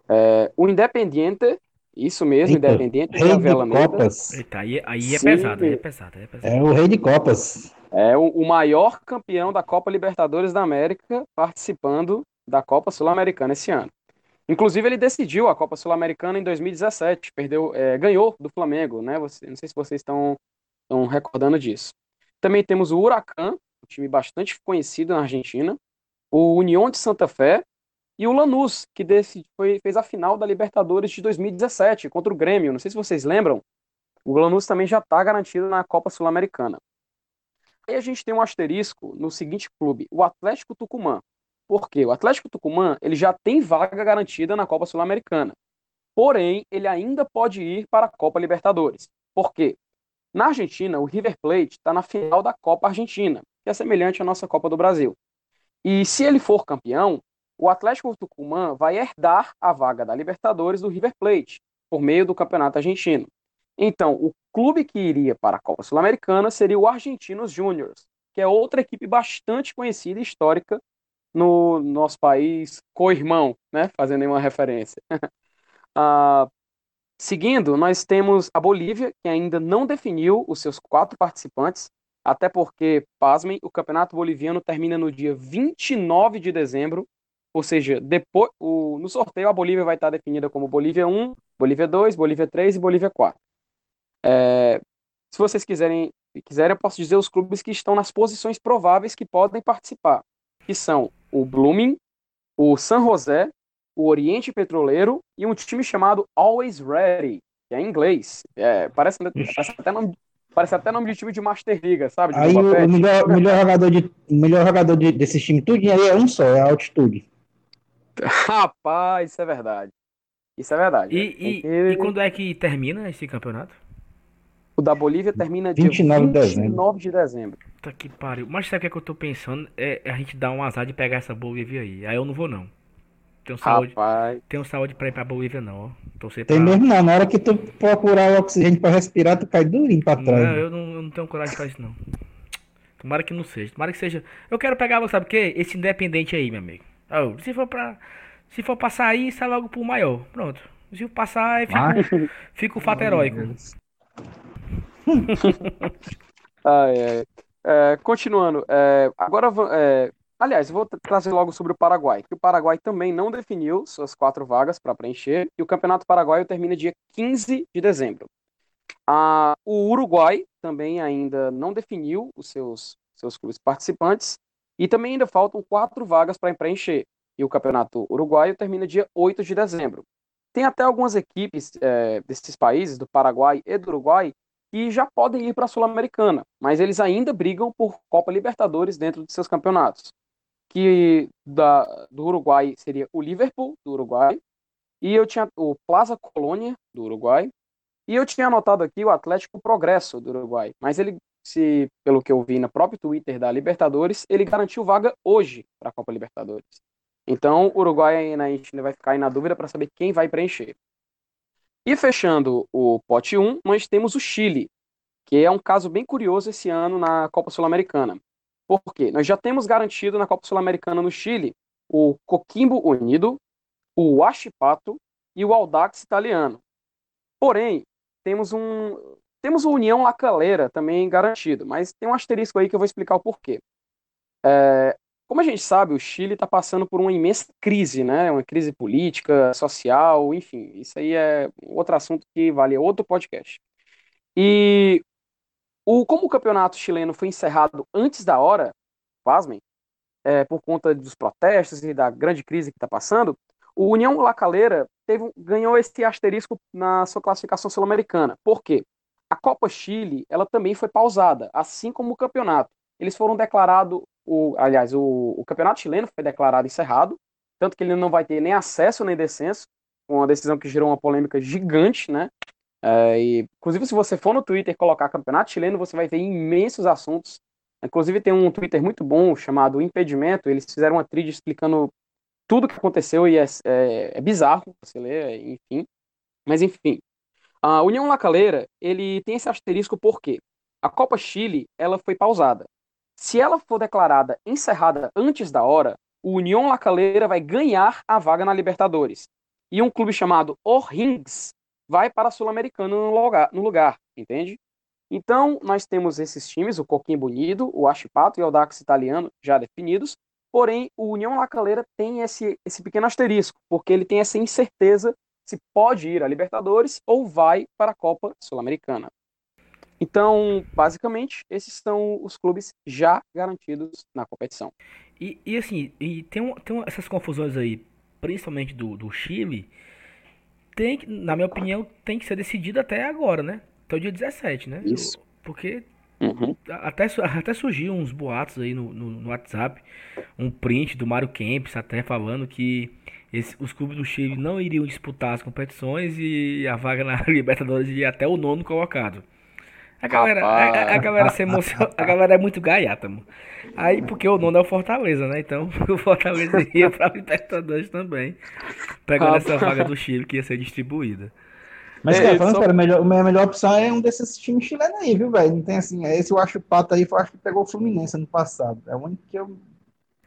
é, o Independiente, isso mesmo, Eita, Independente rei de Copas. Eita, aí, aí é pesado, aí é pesado, aí é pesado. É o rei de Copas. É o, o maior campeão da Copa Libertadores da América participando da Copa Sul-Americana esse ano. Inclusive, ele decidiu a Copa Sul-Americana em 2017, perdeu, é, ganhou do Flamengo, né? Você, não sei se vocês estão, estão recordando disso. Também temos o Huracan, um time bastante conhecido na Argentina, o União de Santa Fé, e o Lanús, que desse, foi, fez a final da Libertadores de 2017 contra o Grêmio. Não sei se vocês lembram. O Lanús também já está garantido na Copa Sul-Americana. Aí a gente tem um asterisco no seguinte clube, o Atlético Tucumã. Por quê? O Atlético Tucumã ele já tem vaga garantida na Copa Sul-Americana. Porém, ele ainda pode ir para a Copa Libertadores. Por quê? Na Argentina, o River Plate está na final da Copa Argentina, que é semelhante à nossa Copa do Brasil. E se ele for campeão, o Atlético Tucumã vai herdar a vaga da Libertadores do River Plate, por meio do Campeonato Argentino. Então, o clube que iria para a Copa Sul-Americana seria o Argentinos Júniors, que é outra equipe bastante conhecida e histórica no nosso país, co-irmão, né? fazendo uma referência. uh, seguindo, nós temos a Bolívia, que ainda não definiu os seus quatro participantes, até porque, pasmem, o Campeonato Boliviano termina no dia 29 de dezembro ou seja, depois, o, no sorteio a Bolívia vai estar definida como Bolívia 1, Bolívia 2, Bolívia 3 e Bolívia 4. É, se vocês quiserem, quiserem, eu posso dizer os clubes que estão nas posições prováveis que podem participar, que são o Blooming, o San José, o Oriente Petroleiro e um time chamado Always Ready, que é em inglês. É, parece, parece, até nome, parece até nome de time de Master Liga, sabe? De aí o, o melhor, melhor jogador, de, melhor jogador de, desse time tudo aí é um só, é a altitude. Rapaz, isso é verdade. Isso é verdade. E, e, e, quando é que termina esse campeonato? O da Bolívia termina dia 29 de dezembro. de dezembro. Tá que pariu. Mas sabe o que, é que eu tô pensando? É, a gente dar um azar de pegar essa Bolívia aí. Aí eu não vou, não. Tenho saúde, Rapaz. tenho saúde pra ir pra Bolívia, não. Tem pra... mesmo não. Na hora que tu procurar o oxigênio pra respirar, tu cai durinho pra trás. Não, eu não, eu não tenho coragem pra isso, não. Tomara que não seja. Tomara que seja. Eu quero pegar, sabe o quê? Esse independente aí, meu amigo. Oh, se for pra. Se for pra sair, sai logo pro maior. Pronto. Se eu passar, aí fica, fica o fato heróico. ai, ai. É, continuando, é, agora, é, aliás, vou trazer logo sobre o Paraguai, que o Paraguai também não definiu suas quatro vagas para preencher, e o Campeonato Paraguaio termina dia 15 de dezembro. Ah, o Uruguai também ainda não definiu os seus, seus clubes participantes, e também ainda faltam quatro vagas para preencher, e o Campeonato Uruguaio termina dia 8 de dezembro. Tem até algumas equipes é, desses países, do Paraguai e do Uruguai, que já podem ir para a Sul-Americana, mas eles ainda brigam por Copa Libertadores dentro de seus campeonatos. Que da, do Uruguai seria o Liverpool, do Uruguai, e eu tinha o Plaza Colônia, do Uruguai, e eu tinha anotado aqui o Atlético Progresso, do Uruguai, mas ele, se pelo que eu vi no próprio Twitter da Libertadores, ele garantiu vaga hoje para a Copa Libertadores. Então, o Uruguai né, a vai ficar aí na dúvida para saber quem vai preencher. E fechando o pote 1, nós temos o Chile, que é um caso bem curioso esse ano na Copa Sul-Americana. Por quê? Nós já temos garantido na Copa Sul-Americana no Chile o Coquimbo Unido, o Huachipato e o Audax italiano. Porém, temos um temos o União La Calera também garantido, mas tem um asterisco aí que eu vou explicar o porquê. É, como a gente sabe, o Chile está passando por uma imensa crise, né? Uma crise política, social, enfim. Isso aí é outro assunto que vale outro podcast. E o, como o campeonato chileno foi encerrado antes da hora, pasmem, é, por conta dos protestos e da grande crise que está passando, o União La Calera teve, ganhou esse asterisco na sua classificação sul-americana. Por quê? A Copa Chile ela também foi pausada, assim como o campeonato. Eles foram declarados aliás, o, o campeonato chileno foi declarado encerrado, tanto que ele não vai ter nem acesso nem descenso, uma decisão que gerou uma polêmica gigante, né? É, e, inclusive, se você for no Twitter colocar campeonato chileno, você vai ver imensos assuntos. Inclusive, tem um Twitter muito bom chamado Impedimento. Eles fizeram uma trilha explicando tudo o que aconteceu e é, é, é bizarro você ler, enfim. Mas, enfim. A União Lacaleira, ele tem esse asterisco porque a Copa Chile, ela foi pausada. Se ela for declarada encerrada antes da hora, o União La Calera vai ganhar a vaga na Libertadores. E um clube chamado O'Rings vai para a Sul-Americana no lugar, no lugar, entende? Então, nós temos esses times, o Coquinho Bonito, o Achipato e o Audax Italiano já definidos, porém, o União La Calera tem esse, esse pequeno asterisco, porque ele tem essa incerteza se pode ir à Libertadores ou vai para a Copa Sul-Americana. Então, basicamente, esses são os clubes já garantidos na competição. E, e assim, e tem, um, tem essas confusões aí, principalmente do, do Chile, tem na minha opinião, tem que ser decidido até agora, né? Até o dia 17, né? Isso. Porque uhum. até, até surgiu uns boatos aí no, no, no, WhatsApp, um print do Mário Kempis até falando que esse, os clubes do Chile não iriam disputar as competições e a vaga na Libertadores ia até o nono colocado. A galera, a, a, galera se emociona, a galera é muito gaiata, mano. Aí, porque o nono é o Fortaleza, né? Então, o Fortaleza ia pra Libertadores também. Pegando essa vaga do Chile que ia ser distribuída. Mas, é, cara, falando só... sério, a melhor, a melhor opção é um desses times chilenos aí, viu, velho? Não tem assim, esse eu acho pato aí, eu acho que pegou o Fluminense ano passado. É o único que eu.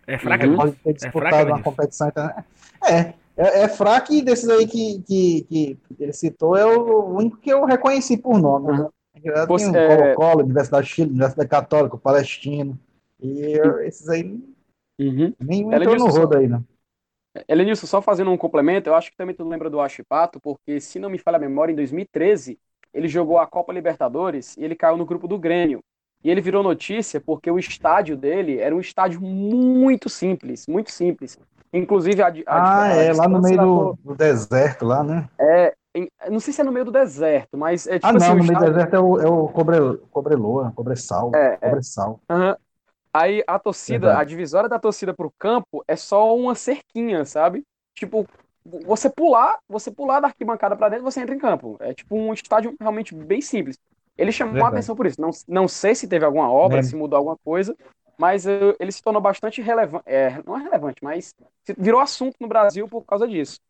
É fraco, uhum. Pode ter é disputado é uma competição. Então, é, é, é fraco e desses aí que, que, que ele citou é o único que eu reconheci por nome. Uhum. Você, tem um é... Colo-Colo, Universidade de Chile, Universidade Católica, Palestino. E esses aí uhum. nem entrou no rodo aí, né? Elenilson, só fazendo um complemento, eu acho que também tu lembra do Achipato, porque se não me falha a memória, em 2013 ele jogou a Copa Libertadores e ele caiu no grupo do Grêmio. E ele virou notícia porque o estádio dele era um estádio muito simples, muito simples. Inclusive a, a Ah, é, lá no meio do, do, deserto lá, né? É, em- não sei se é no meio do deserto, mas é tipo Ah, assim, não, o no meio do deserto é o, é o cobre, cobreloa, cobressal, É, é. cobressal. Aham. Aí a torcida, Verdade. a divisória da torcida pro campo é só uma cerquinha, sabe? Tipo, você pular, você pular da arquibancada pra dentro, você entra em campo. É tipo um estádio realmente bem simples. Ele chamou a Verdade. atenção por isso. Não, não sei se teve alguma obra, Lembro. se mudou alguma coisa, mas eh, ele se tornou bastante relevante. É, não é relevante, mas virou assunto no Brasil por causa disso.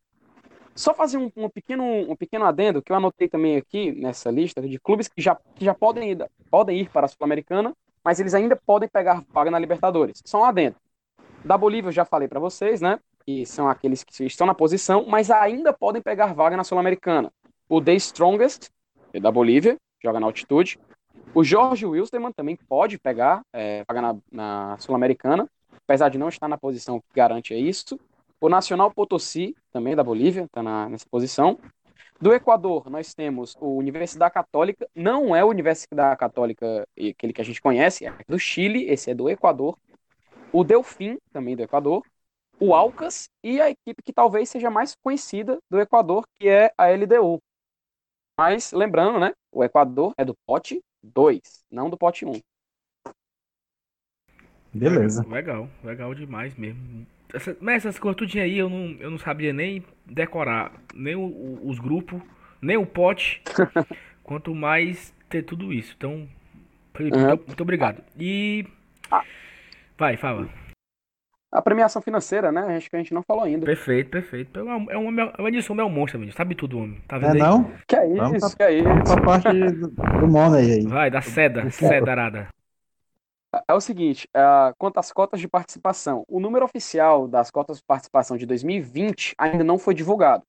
Só fazer um, um pequeno, um pequeno adendo que eu anotei também aqui nessa lista de clubes que já, que já podem, ir, podem ir para a Sul-Americana, mas eles ainda podem pegar vaga na Libertadores. Só um adendo. Da Bolívia eu já falei para vocês, né? Que são aqueles que estão na posição, mas ainda podem pegar vaga na Sul-Americana. O The Strongest, é da Bolívia, joga na altitude. O Jorge Wilstermann também pode pegar é, vaga na, na Sul-Americana, apesar de não estar na posição que garante isso. O Nacional Potosí, também da Bolívia, está nessa posição. Do Equador, nós temos o Universidade Católica, não é o Universidade Católica aquele que a gente conhece, é do Chile, esse é do Equador. O Delfim, também do Equador. O Alcas e a equipe que talvez seja mais conhecida do Equador, que é a LDU. Mas, lembrando, né, o Equador é do pote 2, não do pote 1. Beleza. Legal, legal demais mesmo. Essa, mas essas coisas tudinho aí eu não, eu não sabia nem decorar, nem o- o- os grupos, nem o pote, quanto mais ter tudo isso. Então, Felipe, Uhum. muito, muito obrigado. E. Ah. Vai, fala. A premiação financeira, né, acho que a gente não falou ainda. Perfeito, perfeito. É uma, é uma, é uma edição, é um monstro, menino. Sabe tudo, homem. Tá É vendo aí? não? Que é Vamos isso, que é isso. Vamos pra parte do, do Money aí. Vai, da seda, seda arada. É o seguinte, ah, quanto às cotas de participação, o número oficial das cotas de participação de 2020 ainda não foi divulgado,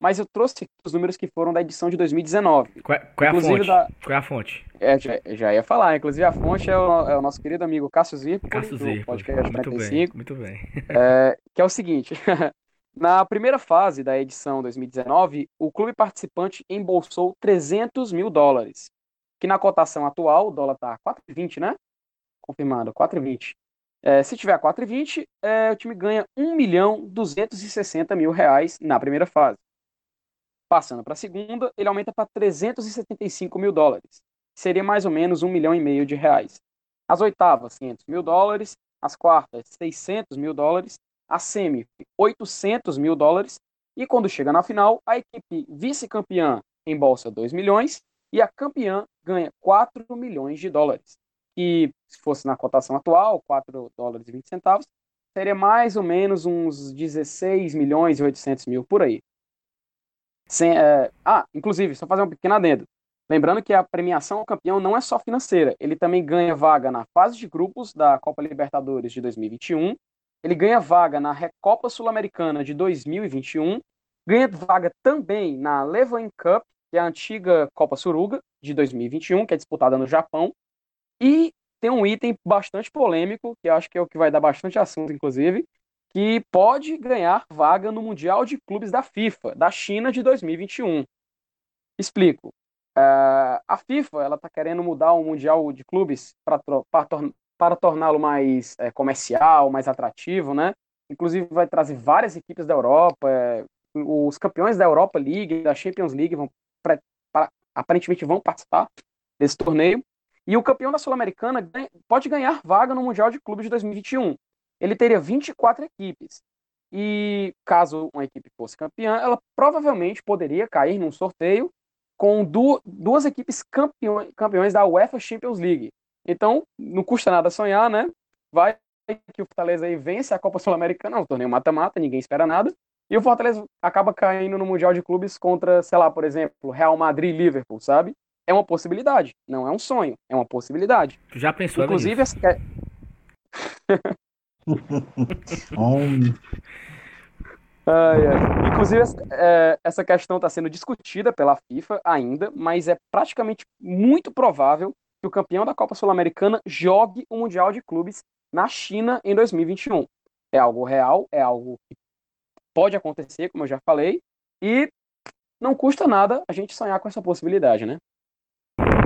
mas eu trouxe os números que foram da edição de 2019. Qual, é- qual é a fonte? da- Qual é a fonte? É, já, já ia falar, inclusive a fonte é o, é o nosso querido amigo Cássio Zirpoli, Cássio podcast Muito bem, 45, muito bem. é, que é o seguinte, na primeira fase da edição 2019, o clube participante embolsou 300 mil dólares, que na cotação atual, o dólar tá 4,20, né? Confirmado, 4,20. É, se tiver 4,20, é, o time ganha 1 milhão 260 mil reais na primeira fase. Passando para a segunda, ele aumenta para 375 mil dólares. Seria mais ou menos 1 milhão e meio de reais. As oitavas, 500 mil dólares. As quartas, 600 mil dólares. A semi, 800 mil dólares. E quando chega na final, a equipe vice-campeã embolsa 2 milhões e a campeã ganha 4 milhões de dólares. Que, se fosse na cotação atual, 4 dólares e 20 centavos, seria mais ou menos uns 16 milhões e 800 mil por aí. Sem, é, Ah, inclusive, só fazer um pequeno adendo. Lembrando que a premiação ao campeão não é só financeira, ele também ganha vaga na fase de grupos da Copa Libertadores de 2021, ele ganha vaga na Recopa Sul-Americana de 2021, ganha vaga também na Levan Cup, que é a antiga Copa Suruga de 2021, que é disputada no Japão, e tem um item bastante polêmico, que acho que é o que vai dar bastante assunto, inclusive, que pode ganhar vaga no Mundial de Clubes da FIFA, da China de 2021. Explico. Uh, a FIFA ela está querendo mudar o Mundial de Clubes para para torná-lo mais é, comercial, mais atrativo, né? Inclusive vai trazer várias equipes da Europa, é, os campeões da Europa League, da Champions League vão pra, aparentemente vão participar desse torneio. E o campeão da Sul-Americana pode ganhar vaga no Mundial de Clubes de 2021. Ele teria 24 equipes. E caso uma equipe fosse campeã, ela provavelmente poderia cair num sorteio com du duas equipes campeões, campeões da UEFA Champions League. Então, não custa nada sonhar, né? Vai que o Fortaleza aí vence a Copa Sul-Americana, é um torneio mata-mata, ninguém espera nada. E o Fortaleza acaba caindo no Mundial de Clubes contra, sei lá, por exemplo, Real Madrid e Liverpool, sabe? É uma possibilidade, não é um sonho, é uma possibilidade. Tu já pensou Inclusive, essa... Ai, ai. Inclusive, é, essa questão está sendo discutida pela FIFA ainda, mas é praticamente muito provável que o campeão da Copa Sul-Americana jogue o Mundial de Clubes na China em 2021. É algo real, é algo que pode acontecer, como eu já falei, e não custa nada a gente sonhar com essa possibilidade, né?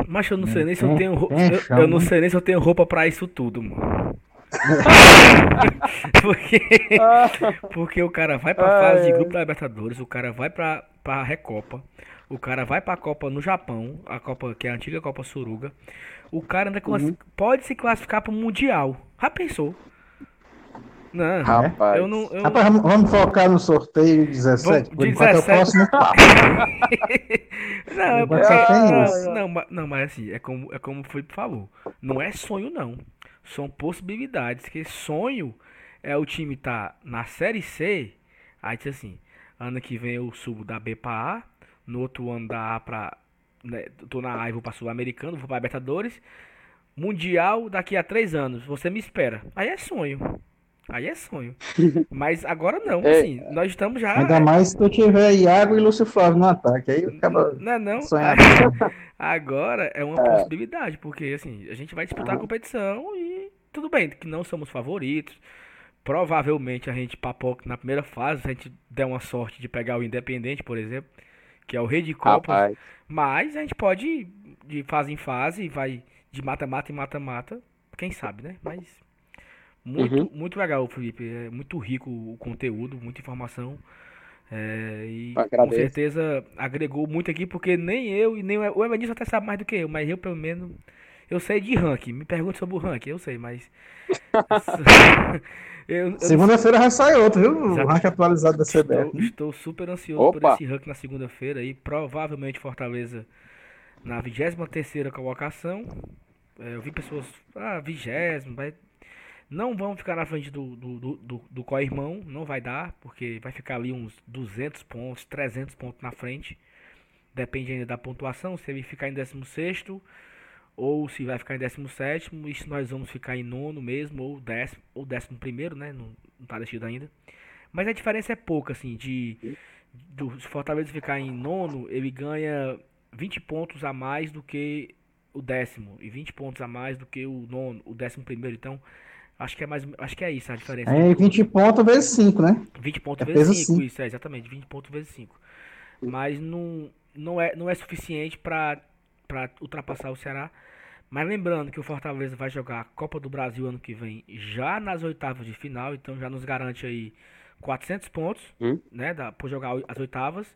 Mas eu não sei nem se eu tenho Eu, eu não sei nem se eu tenho roupa pra isso tudo, mano. porque, porque o cara vai pra fase de grupo da Libertadores, o cara vai pra, pra Recopa, o cara vai pra Copa no Japão, a Copa que é a antiga Copa Suruga. O cara ainda uhum. pode se classificar pro Mundial. Já pensou? Não, Rapaz. eu não. Eu... Rapaz, vamos focar no sorteio 17. Por 17. é o próximo papo. não, é, não, não, mas assim, é como, é como foi falou. Não é sonho, não. São possibilidades. Que sonho é o time tá na série C. Aí diz assim: ano que vem eu subo da B pra A. No outro ano da A pra. Né, tô na A e vou pra Sul-Americano, vou pra Libertadores. Mundial daqui a três anos. Você me espera. Aí é sonho. Aí é sonho. Mas agora não, é, assim, nós estamos já. Ainda mais se tu tiver Iago e Lúcio Flávio no ataque. Aí acaba. Não, é não. Agora é uma é. possibilidade, porque assim, a gente vai disputar a competição e tudo bem, que não somos favoritos. Provavelmente a gente papoca na primeira fase, se a gente der uma sorte de pegar o Independente, por exemplo, que é o rei de Copas. Mas a gente pode ir de fase em fase, vai de mata-mata em mata-mata. Quem sabe, né? Mas muito, uhum. muito legal, Felipe. É muito rico o conteúdo, muita informação. É, e Agradeço. com certeza agregou muito aqui, porque nem eu e nem o Evanilson até sabe mais do que eu, mas eu pelo menos eu sei de ranking. Me pergunte sobre o ranking, eu sei, mas. Segunda-feira já sai outro, viu? O ranking atualizado da CBF. Estou, né? estou super ansioso Opa. por esse ranking na segunda-feira e provavelmente Fortaleza na 23 colocação. É, eu vi pessoas, ah, vigésimo, vai não vamos ficar na frente do, do, do, do, do co-irmão, não vai dar, porque vai ficar ali uns 200 pontos, 300 pontos na frente. Depende ainda da pontuação, se ele ficar em 16 ou se vai ficar em 17 e se nós vamos ficar em nono mesmo, ou décimo, ou décimo primeiro, né? Não, não tá decidido ainda. Mas a diferença é pouca, assim, de do Fortaleza ficar em nono, ele ganha 20 pontos a mais do que o décimo, e 20 pontos a mais do que o nono, o décimo primeiro. Então, Acho que é mais. Acho que é isso a diferença. É 20 pontos vezes 5, né? 20 pontos é vezes 5, isso, é exatamente, 20 pontos vezes 5. Mas não, não, é, não é suficiente para ultrapassar o Ceará. Mas lembrando que o Fortaleza vai jogar a Copa do Brasil ano que vem já nas oitavas de final, então já nos garante aí 400 pontos, hum? né, dá, por jogar as oitavas.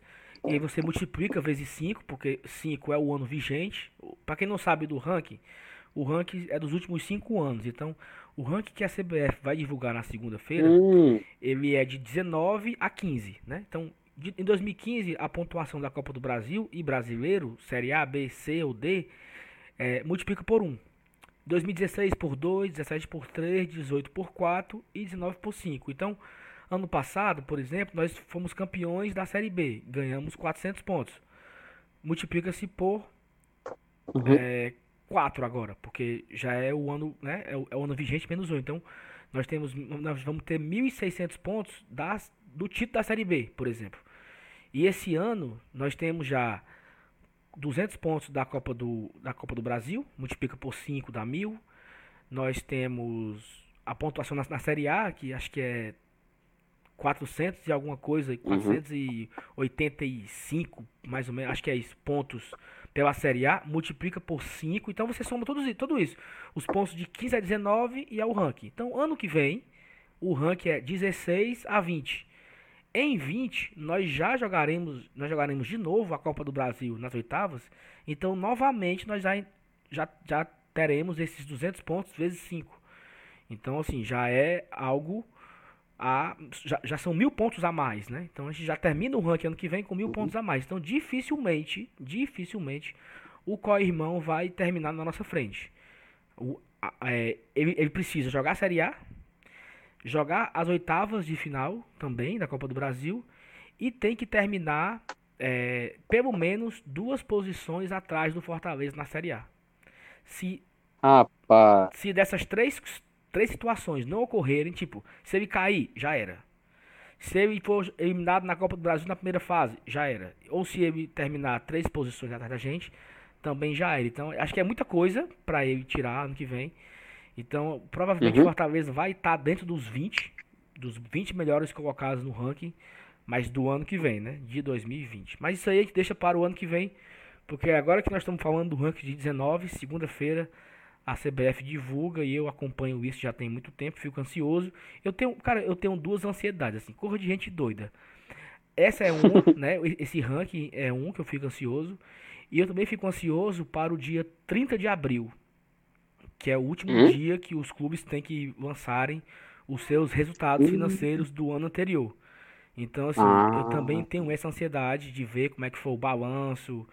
E aí você multiplica vezes 5, porque 5 é o ano vigente. Para quem não sabe do ranking, o ranking é dos últimos 5 anos. Então, o ranking que a CBF vai divulgar na segunda-feira, hum. ele é de 19 a 15, né? Então, de, em 2015, a pontuação da Copa do Brasil e brasileiro, Série A, B, C ou D, é, multiplica por 1. 2016 por 2, 17 por 3, 18 por 4 e 19 por 5. Então, ano passado, por exemplo, nós fomos campeões da Série B, ganhamos 400 pontos. Multiplica-se por uhum. é, 4 agora, porque já é o ano, né? É o, é o ano vigente menos 1. Então, nós temos nós vamos ter 1.600 pontos das, do título da Série B, por exemplo. E esse ano nós temos já 200 pontos da Copa do, da Copa do Brasil, multiplica por 5 dá 1.000. Nós temos a pontuação na, na Série A, que acho que é 400 e alguma coisa, 485, uhum. mais ou menos, acho que é isso, pontos pela Série A, multiplica por 5, então você soma tudo, tudo isso. Os pontos de 15 a 19 e é o ranking. Então, ano que vem, o ranking é 16 a 20. Em 20, nós já jogaremos, nós jogaremos de novo a Copa do Brasil nas oitavas. Então, novamente, nós já, já, já teremos esses 200 pontos vezes 5. Então, assim, já é algo a, já, já, são mil pontos a mais, né? Então a gente já termina o ranking ano que vem com mil pontos a mais. Então dificilmente, dificilmente o co-irmão vai terminar na nossa frente. O, a, é, ele, ele precisa jogar a Série A, jogar as oitavas de final também da Copa do Brasil e tem que terminar é, pelo menos duas posições atrás do Fortaleza na Série A. Se, se dessas três três situações não ocorrerem, tipo, se ele cair, já era. Se ele for eliminado na Copa do Brasil na primeira fase, já era. Ou se ele terminar três posições atrás da gente, também já era. Então, acho que é muita coisa para ele tirar ano que vem. Então, provavelmente o uhum. Fortaleza vai estar tá dentro dos 20, dos 20 melhores colocados no ranking, mas do ano que vem, né? De 2020. Mas isso aí a gente deixa para o ano que vem, porque agora que nós estamos falando do ranking de 19, segunda-feira, a CBF divulga e eu acompanho isso já tem muito tempo, fico ansioso. Eu tenho, cara, eu tenho duas ansiedades, assim, cor de gente doida. Essa é um, né? Esse ranking é um que eu fico ansioso. E eu também fico ansioso para o dia 30 de abril, que é o último hum? dia que os clubes têm que lançarem os seus resultados hum. financeiros do ano anterior. Então, assim, ah. eu também tenho essa ansiedade de ver como é que foi o balanço.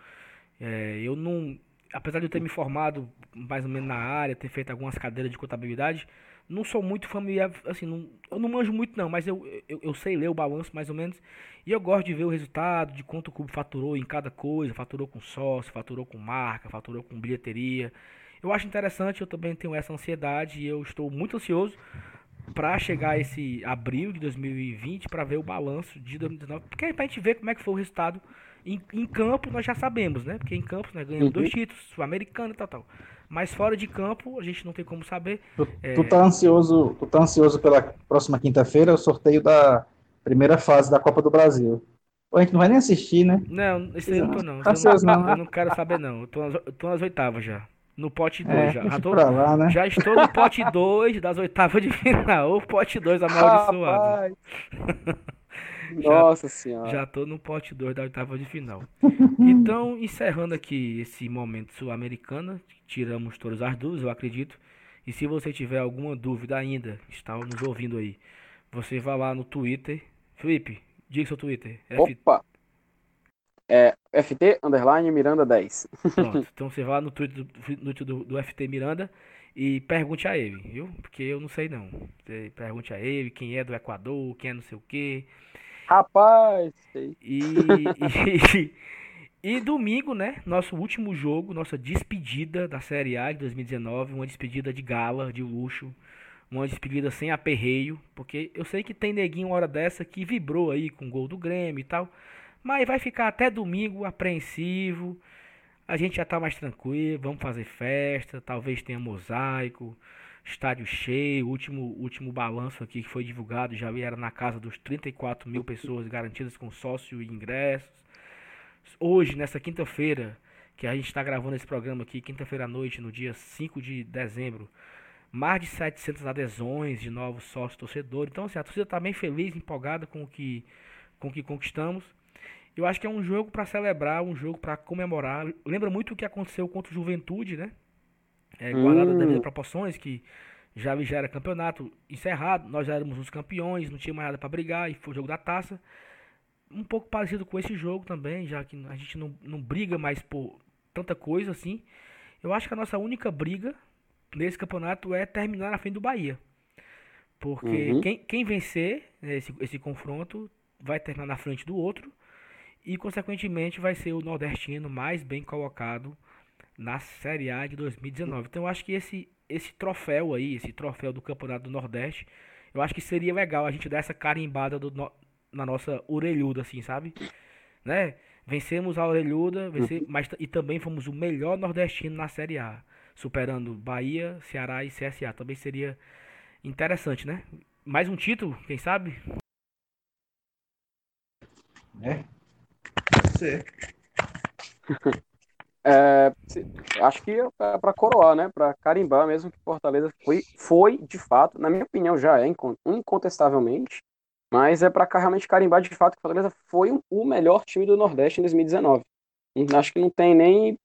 É, eu não, apesar de eu ter me formado mais ou menos na área, ter feito algumas cadeiras de contabilidade, não sou muito familiar, assim, não, eu não manjo muito não, mas eu, eu, eu, sei ler o balanço mais ou menos, e eu gosto de ver o resultado, de quanto o clube faturou em cada coisa, faturou com sócio, faturou com marca, faturou com bilheteria. Eu acho interessante, eu também tenho essa ansiedade e eu estou muito ansioso para chegar esse abril de 2020 para ver o balanço de 2019, porque para a gente ver como é que foi o resultado em, em campo nós já sabemos, né? Porque em campo nós ganhamos uhum. dois títulos, sul-americano e tal, tal. Mas fora de campo, a gente não tem como saber. Tu, é... tu tá ansioso, tu tá ansioso pela próxima quinta-feira, o sorteio da primeira fase da Copa do Brasil. A gente não vai nem assistir, né? Não, isso aí eu não tô não. Tá ansioso, não, Eu não quero saber não. Eu tô nas, eu tô nas oitavas já. No pote 2 é, já. Já, tô, lá, né? já estou no pote 2 das oitavas de final. O pote 2 amaldiçoado. Nossa senhora. Já tô no pote 2 da oitava de final. Então, encerrando aqui esse momento sul-americana, tiramos todas as dúvidas, eu acredito. E se você tiver alguma dúvida ainda, está nos ouvindo aí, você vai lá no Twitter. Felipe, diga seu Twitter. Opa! É FT underline Miranda 10. Pronto, então você vai no Twitter do, do, do FT Miranda e pergunte a ele, viu? Porque eu não sei não. Você pergunte a ele quem é do Equador, quem é não sei o quê. Rapaz! E, e, e, domingo, né? Nosso último jogo, nossa despedida da Série A de 2019. Uma despedida de gala, de luxo. Uma despedida sem aperreio. Porque eu sei que tem neguinho hora dessa que vibrou aí com o gol do Grêmio e tal. Mas vai ficar até domingo apreensivo. A gente já tá mais tranquilo. Vamos fazer festa. Talvez tenha mosaico estádio cheio, último, último balanço aqui que foi divulgado já era na casa dos 34 mil pessoas garantidas com sócio e ingressos. Hoje, nessa quinta-feira, que a gente está gravando esse programa aqui, quinta-feira à noite, no dia 5 de dezembro, mais de 700 adesões de novos sócios torcedores. Então, assim, a torcida está bem feliz, empolgada com o que, com o que conquistamos. Eu acho que é um jogo para celebrar, um jogo para comemorar. Lembra muito o que aconteceu contra o Juventude, né? É, guardada hum. devidas proporções, que já, já era campeonato encerrado, nós já éramos os campeões, não tinha mais nada para brigar, e foi o jogo da taça. Um pouco parecido com esse jogo também, já que a gente não, não briga mais por tanta coisa assim. Eu acho que a nossa única briga nesse campeonato é terminar na frente do Bahia. Porque uhum. quem, quem vencer esse, esse confronto vai terminar na frente do outro e, consequentemente, vai ser o nordestino mais bem colocado na Série A de 2019. Então eu acho que esse, esse troféu aí, esse troféu do Campeonato do Nordeste, eu acho que seria legal a gente dar essa carimbada do, no, na nossa orelhuda, assim, sabe? Né? Vencemos a orelhuda, vencer, uhum. mas e também fomos o melhor nordestino na Série A, superando Bahia, Ceará e CSA. Também seria interessante, né? Mais um título, quem sabe? É. Pode ser. É, acho que é para coroar, né? Para carimbar mesmo que Fortaleza foi, foi, de fato, na minha opinião, já é incontestavelmente, mas é para realmente carimbar de fato que Fortaleza foi o melhor time do Nordeste em 2019. Acho que não tem nem.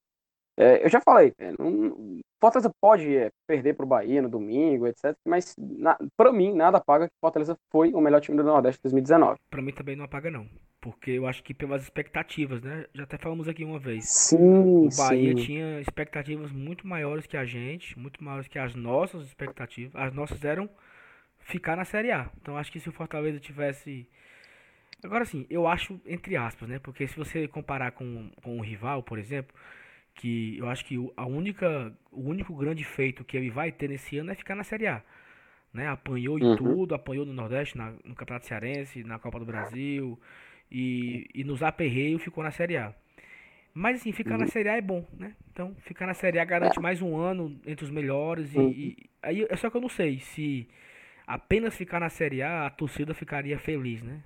É, eu já falei, é, não, Fortaleza pode é, perder para o Bahia no domingo, etc. Mas para mim, nada paga que Fortaleza foi o melhor time do Nordeste em 2019. Para mim também não apaga, não. Porque eu acho que pelas expectativas, né? Já até falamos aqui uma vez. Sim, o Bahia sim. tinha expectativas muito maiores que a gente, muito maiores que as nossas expectativas. As nossas eram ficar na Série A. Então acho que se o Fortaleza tivesse. Agora sim, eu acho, entre aspas, né? Porque se você comparar com, com o rival, por exemplo, que eu acho que a única, o único grande feito que ele vai ter nesse ano é ficar na Série A. Né? Apanhou em uhum. tudo, apanhou no Nordeste, na, no Campeonato Cearense, na Copa do Brasil e, e nos aperreios ficou na Série A. Mas assim, ficar uhum. na Série A é bom, né? Então, ficar na Série A garante é. mais um ano entre os melhores. Uhum. E, e, aí é só que eu não sei se apenas ficar na Série A a torcida ficaria feliz, né?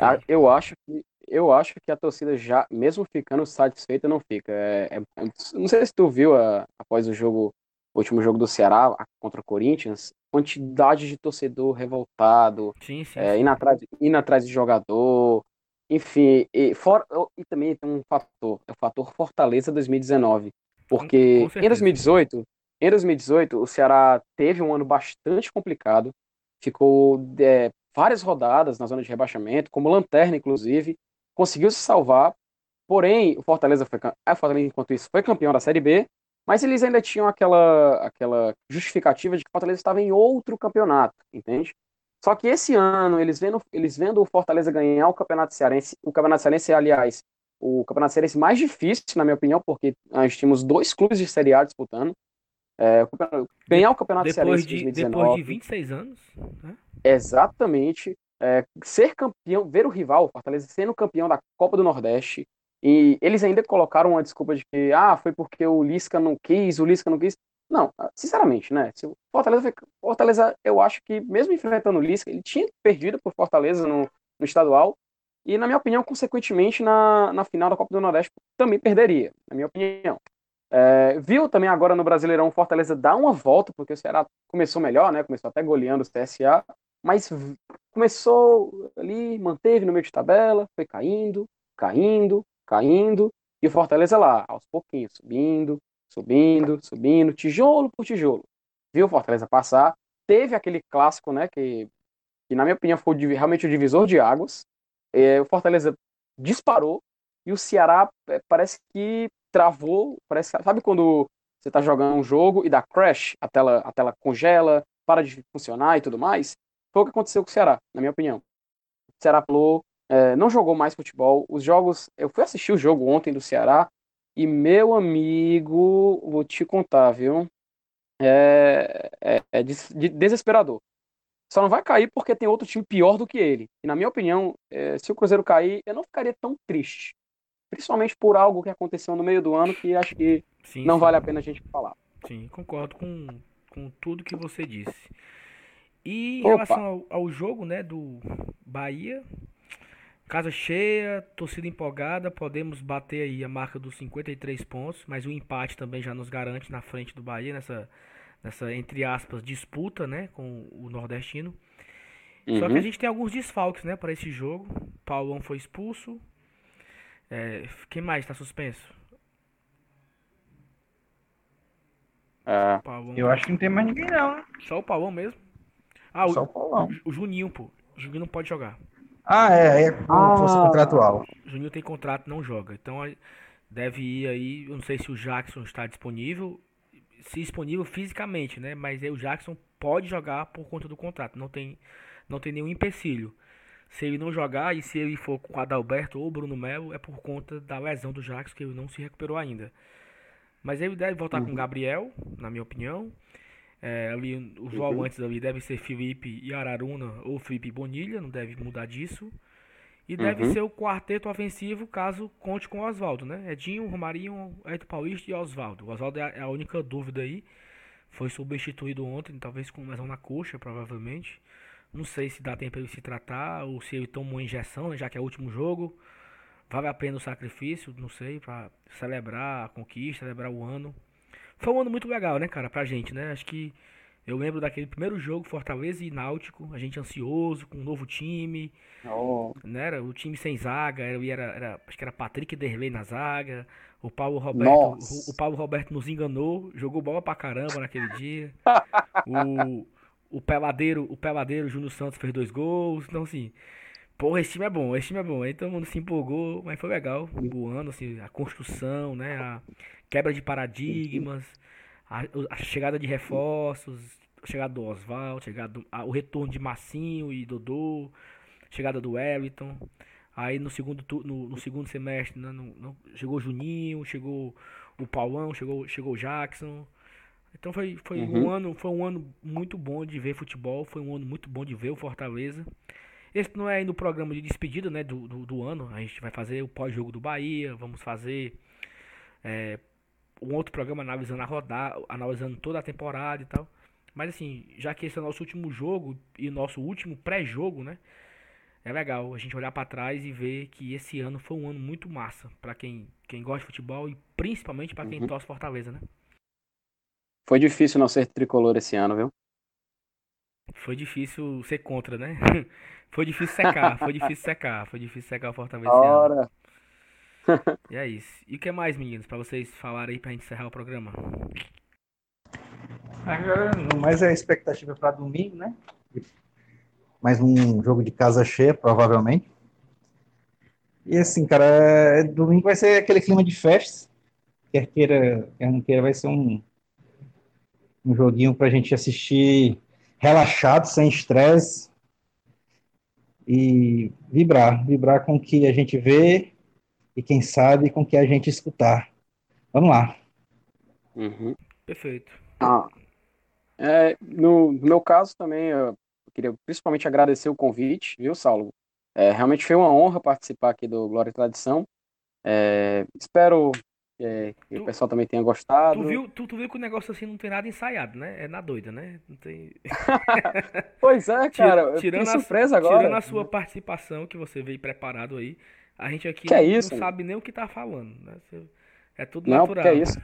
Ah, eu acho que eu acho que a torcida já, mesmo ficando satisfeita, não fica. É, é, não sei se tu viu a, após o jogo o último jogo do Ceará contra o Corinthians, quantidade de torcedor revoltado, sim, sim, é, indo, atrás, indo atrás de jogador, enfim, e, for, e também tem um fator, é o fator Fortaleza 2019, porque em 2018, em 2018 o Ceará teve um ano bastante complicado, ficou é, várias rodadas na zona de rebaixamento, como lanterna inclusive, conseguiu se salvar, porém o Fortaleza foi, a Fortaleza enquanto isso foi campeão da Série B, mas eles ainda tinham aquela, aquela justificativa de que o Fortaleza estava em outro campeonato, entende? Só que esse ano, eles vendo, eles vendo o Fortaleza ganhar o Campeonato Cearense, o Campeonato Cearense, aliás, o Campeonato Cearense mais difícil, na minha opinião, porque nós tínhamos dois clubes de Série A disputando. É, ganhar o Campeonato depois Cearense de, 2019. Depois de 26 anos. Né? Exatamente. É, ser campeão, ver o rival, o Fortaleza, sendo campeão da Copa do Nordeste, e eles ainda colocaram uma desculpa de que, ah, foi porque o Lisca não quis, o Lisca não quis. Não, sinceramente, né? Se o Fortaleza, Fortaleza, eu acho que mesmo enfrentando o Lisca, ele tinha perdido por Fortaleza no, no estadual. E, na minha opinião, consequentemente, na, na final da Copa do Nordeste, também perderia, na minha opinião. É, viu também agora no Brasileirão o Fortaleza dar uma volta, porque o Ceará começou melhor, né? Começou até goleando o CSA, mas começou ali, manteve no meio de tabela, foi caindo, caindo, caindo, e o Fortaleza lá, aos pouquinhos, subindo, subindo, subindo, tijolo por tijolo. Viu o Fortaleza passar, teve aquele clássico, né, que, que na minha opinião foi realmente o divisor de águas. É, o Fortaleza disparou e o Ceará é, parece que travou, parece sabe quando você está jogando um jogo e dá crash, a tela, a tela congela, para de funcionar e tudo mais? Foi o que aconteceu com o Ceará, na minha opinião. O Ceará falou, é, não jogou mais futebol. Os jogos. Eu fui assistir o jogo ontem do Ceará e, meu amigo, vou te contar, viu? É, é, é desesperador. Só não vai cair porque tem outro time pior do que ele. E, na minha opinião, é, se o Cruzeiro cair, eu não ficaria tão triste. Principalmente por algo que aconteceu no meio do ano que acho que sim, não sim. vale a pena a gente falar. Sim, concordo com, com tudo que você disse. E em Opa. relação ao, ao jogo né, do Bahia, Casa cheia, torcida empolgada, podemos bater aí a marca dos 53 pontos, mas o empate também já nos garante na frente do Bahia nessa, nessa entre aspas, disputa, né, com o nordestino. Uhum. Só que a uhum. gente tem alguns desfalques, né, para esse jogo. Paulão foi expulso. É, quem mais está suspenso? É, eu acho que não tem mais ninguém não? Só o Paulão mesmo? Ah, Só o, o Paulão. O Juninho, pô. O Juninho não pode jogar. Ah, é, é como ah. fosse contratual. Juninho tem contrato, não joga. Então deve ir aí. Eu não sei se o Jackson está disponível. Se disponível fisicamente, né? Mas aí o Jackson pode jogar por conta do contrato. Não tem, não tem nenhum empecilho. Se ele não jogar e se ele for com o Adalberto ou Bruno Melo, é por conta da lesão do Jackson, que ele não se recuperou ainda. Mas ele deve voltar uhum. com o Gabriel, na minha opinião. É, ali, os uhum. volantes ali devem ser Felipe e Araruna ou Felipe Bonilha, não deve mudar disso. E deve uhum. ser o quarteto ofensivo caso conte com o Oswaldo, né? Edinho, Romarinho, Eto Paulista e Oswaldo. O Oswaldo é, é a única dúvida aí. Foi substituído ontem, talvez com lesão na coxa, provavelmente. Não sei se dá tempo para ele se tratar ou se ele toma uma injeção, né? já que é o último jogo. Vale a pena o sacrifício, não sei, para celebrar a conquista, celebrar o ano. Foi um ano muito legal, né, cara, pra gente, né? Acho que eu lembro daquele primeiro jogo, Fortaleza e Náutico, a gente ansioso, com um novo time. Oh. Né, era o time sem zaga, era, era, era, acho que era Patrick Derlei na zaga. O Paulo Roberto, o, o, Paulo Roberto nos enganou, jogou bola pra caramba naquele dia. o, o Peladeiro, o Peladeiro Júnior Santos fez dois gols. Então assim, porra, esse time é bom, esse time é bom. Aí todo mundo se empolgou, mas foi legal. O ano, assim, a construção, né? A, quebra de paradigmas, a, a chegada de reforços, a chegada do Oswald, chegada do, a, o retorno de Massinho e Dodô, chegada do Wellington. Aí no segundo, no, no segundo semestre né, no, no, chegou o Juninho, chegou o Paulão, chegou, chegou o Jackson. Então foi, foi uhum. um ano, foi um ano muito bom de ver futebol, foi um ano muito bom de ver o Fortaleza. Esse não é no programa de despedida né, do, do, do ano. A gente vai fazer o pós-jogo do Bahia, vamos fazer é, um outro programa analisando a rodada, analisando toda a temporada e tal. Mas assim, já que esse é o nosso último jogo e nosso último pré-jogo, né? É legal a gente olhar para trás e ver que esse ano foi um ano muito massa para quem, quem gosta de futebol e principalmente para quem uhum. torce Fortaleza, né? foi difícil não ser tricolor esse ano, viu? Foi difícil ser contra, né? Foi difícil secar, foi difícil secar, foi difícil secar o Fortaleza. Ora, E é isso. E o que mais, meninos, pra vocês falarem aí pra gente encerrar o programa? Agora, no mais é a expectativa para domingo, né? Mais um jogo de casa cheia, provavelmente. E assim, cara, é- domingo vai ser aquele clima de festa. Quer queira, quer não queira, vai ser um, um joguinho pra gente assistir relaxado, sem estresse. E vibrar, vibrar com o que a gente vê e quem sabe com o que a gente escutar. Vamos lá. uhum. Perfeito. Ah, é, no, no meu caso também, eu queria principalmente agradecer o convite, viu, Saulo? É, realmente foi uma honra participar aqui do Glória e Tradição. É, espero é, que o Tu- pessoal também tenha gostado. Tu viu, tu, tu viu que o negócio assim não tem nada ensaiado, né? É na doida, né? Não tem. Pois é, cara, tirando fiquei a- surpresa agora. Tirando a sua participação, que você veio preparado aí, a gente aqui Que é não, isso, não mano? sabe nem o que tá falando, né? É tudo Não, natural. porque é isso.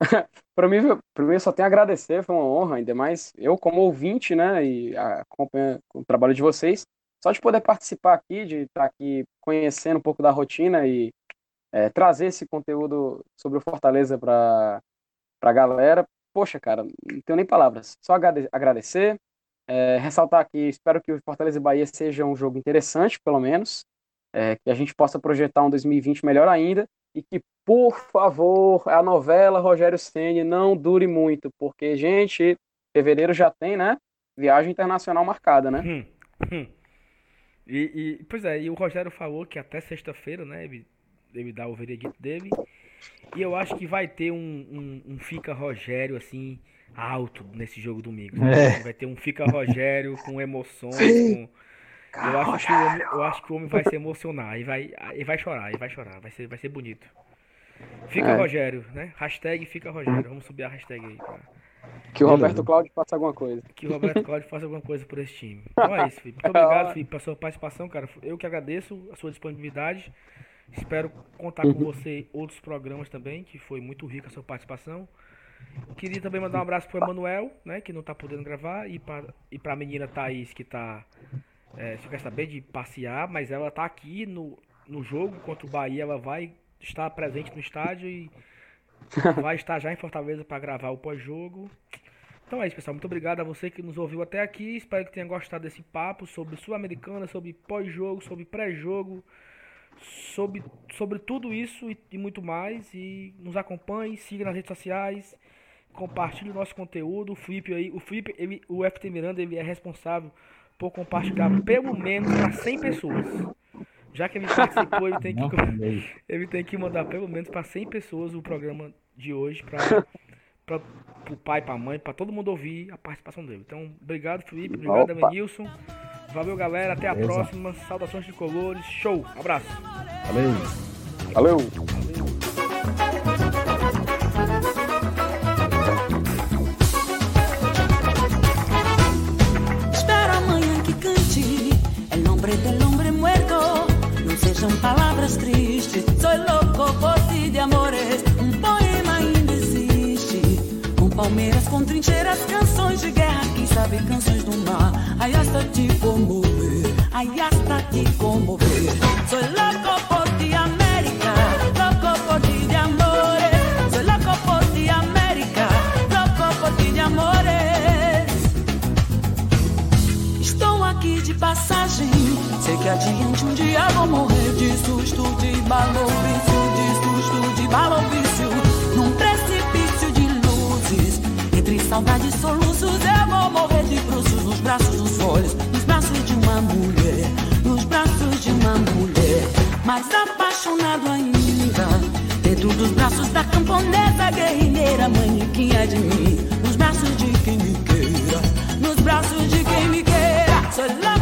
Para mim, para mim, só tenho a agradecer, foi uma honra, ainda mais eu como ouvinte, né, e acompanha o trabalho de vocês, só de poder participar aqui, de estar aqui conhecendo um pouco da rotina e é, trazer esse conteúdo sobre o Fortaleza para a galera. Poxa, cara, não tenho nem palavras, só agrade- agradecer, é, ressaltar aqui, espero que o Fortaleza e Bahia seja um jogo interessante, pelo menos, é, que a gente possa projetar um 2020 melhor ainda e que, por favor, a novela Rogério Ceni não dure muito, porque, gente, fevereiro já tem, né? Viagem internacional marcada, né? Hum, hum. E, e- pois é, e o Rogério falou que até sexta-feira, né, ele dá o veredito dele. E eu acho que vai ter um, um, um Fica Rogério, assim, alto nesse jogo domingo. É. Vai ter um Fica Rogério com emoções, com... Eu acho, que o homem, eu acho que o homem vai se emocionar e vai, e vai chorar, e vai chorar, vai ser, vai ser bonito. Fica É. Rogério, né? Hashtag Fica Rogério. Vamos subir a hashtag aí. Pra... Que o. Roberto Cláudio faça alguma coisa. Que o Roberto Cláudio faça alguma coisa por esse time. Então é isso, Felipe. Muito obrigado, Felipe, pela sua participação, cara. Eu que agradeço a sua disponibilidade. Espero contar com você outros programas também, que foi muito rica a sua participação. Queria também mandar um abraço pro Emanuel, né, que não tá podendo gravar, e pra, e pra menina Thaís, que tá. É, só quer saber de passear, mas ela tá aqui no, no jogo contra o Bahia, ela vai estar presente no estádio e vai estar já em Fortaleza para gravar o pós-jogo. Então é isso, pessoal. Muito obrigado a você que nos ouviu até aqui. Espero que tenha gostado desse papo sobre Sul-Americana, sobre pós-jogo, sobre pré-jogo, sobre, sobre tudo isso e, e muito mais. E nos acompanhe, siga nas redes sociais, compartilhe o nosso conteúdo. O Felipe aí, o Felipe, ele, o FT Miranda, ele é responsável por compartilhar pelo menos para 100 pessoas. Já que ele participou, ele tem que ele tem que mandar pelo menos para 100 pessoas o programa de hoje para para o pai, para a mãe, para todo mundo ouvir a participação dele. Então, obrigado, Felipe, obrigado, Opa. Elenilson. Valeu, galera, até a Beleza. próxima. Saudações de colores. Show. Abraço. Valeu. Valeu! Espero amanhã que cante El nombre del hombre muerto Não sejam palavras tristes Soy louco por ti de amores Um poema ainda existe Com palmeiras, com trincheiras Canções de guerra, sabe canções do mar Ai, hasta te comover Ai, hasta te comover Soy louco por ti, América Louco por ti de amores Soy louco por ti, América Louco por ti de amores Estou aqui de passagem. Sei que adiante um dia vou morrer de susto, de balofício, de susto, de balofício. Saudade e soluços, eu vou morrer de bruços nos braços dos olhos, nos braços de uma mulher, nos braços de uma mulher. Mais apaixonado ainda, dentro dos braços da camponesa guerrilheira, manequinha de mim, nos braços de quem me queira nos braços de quem me queira. Soy la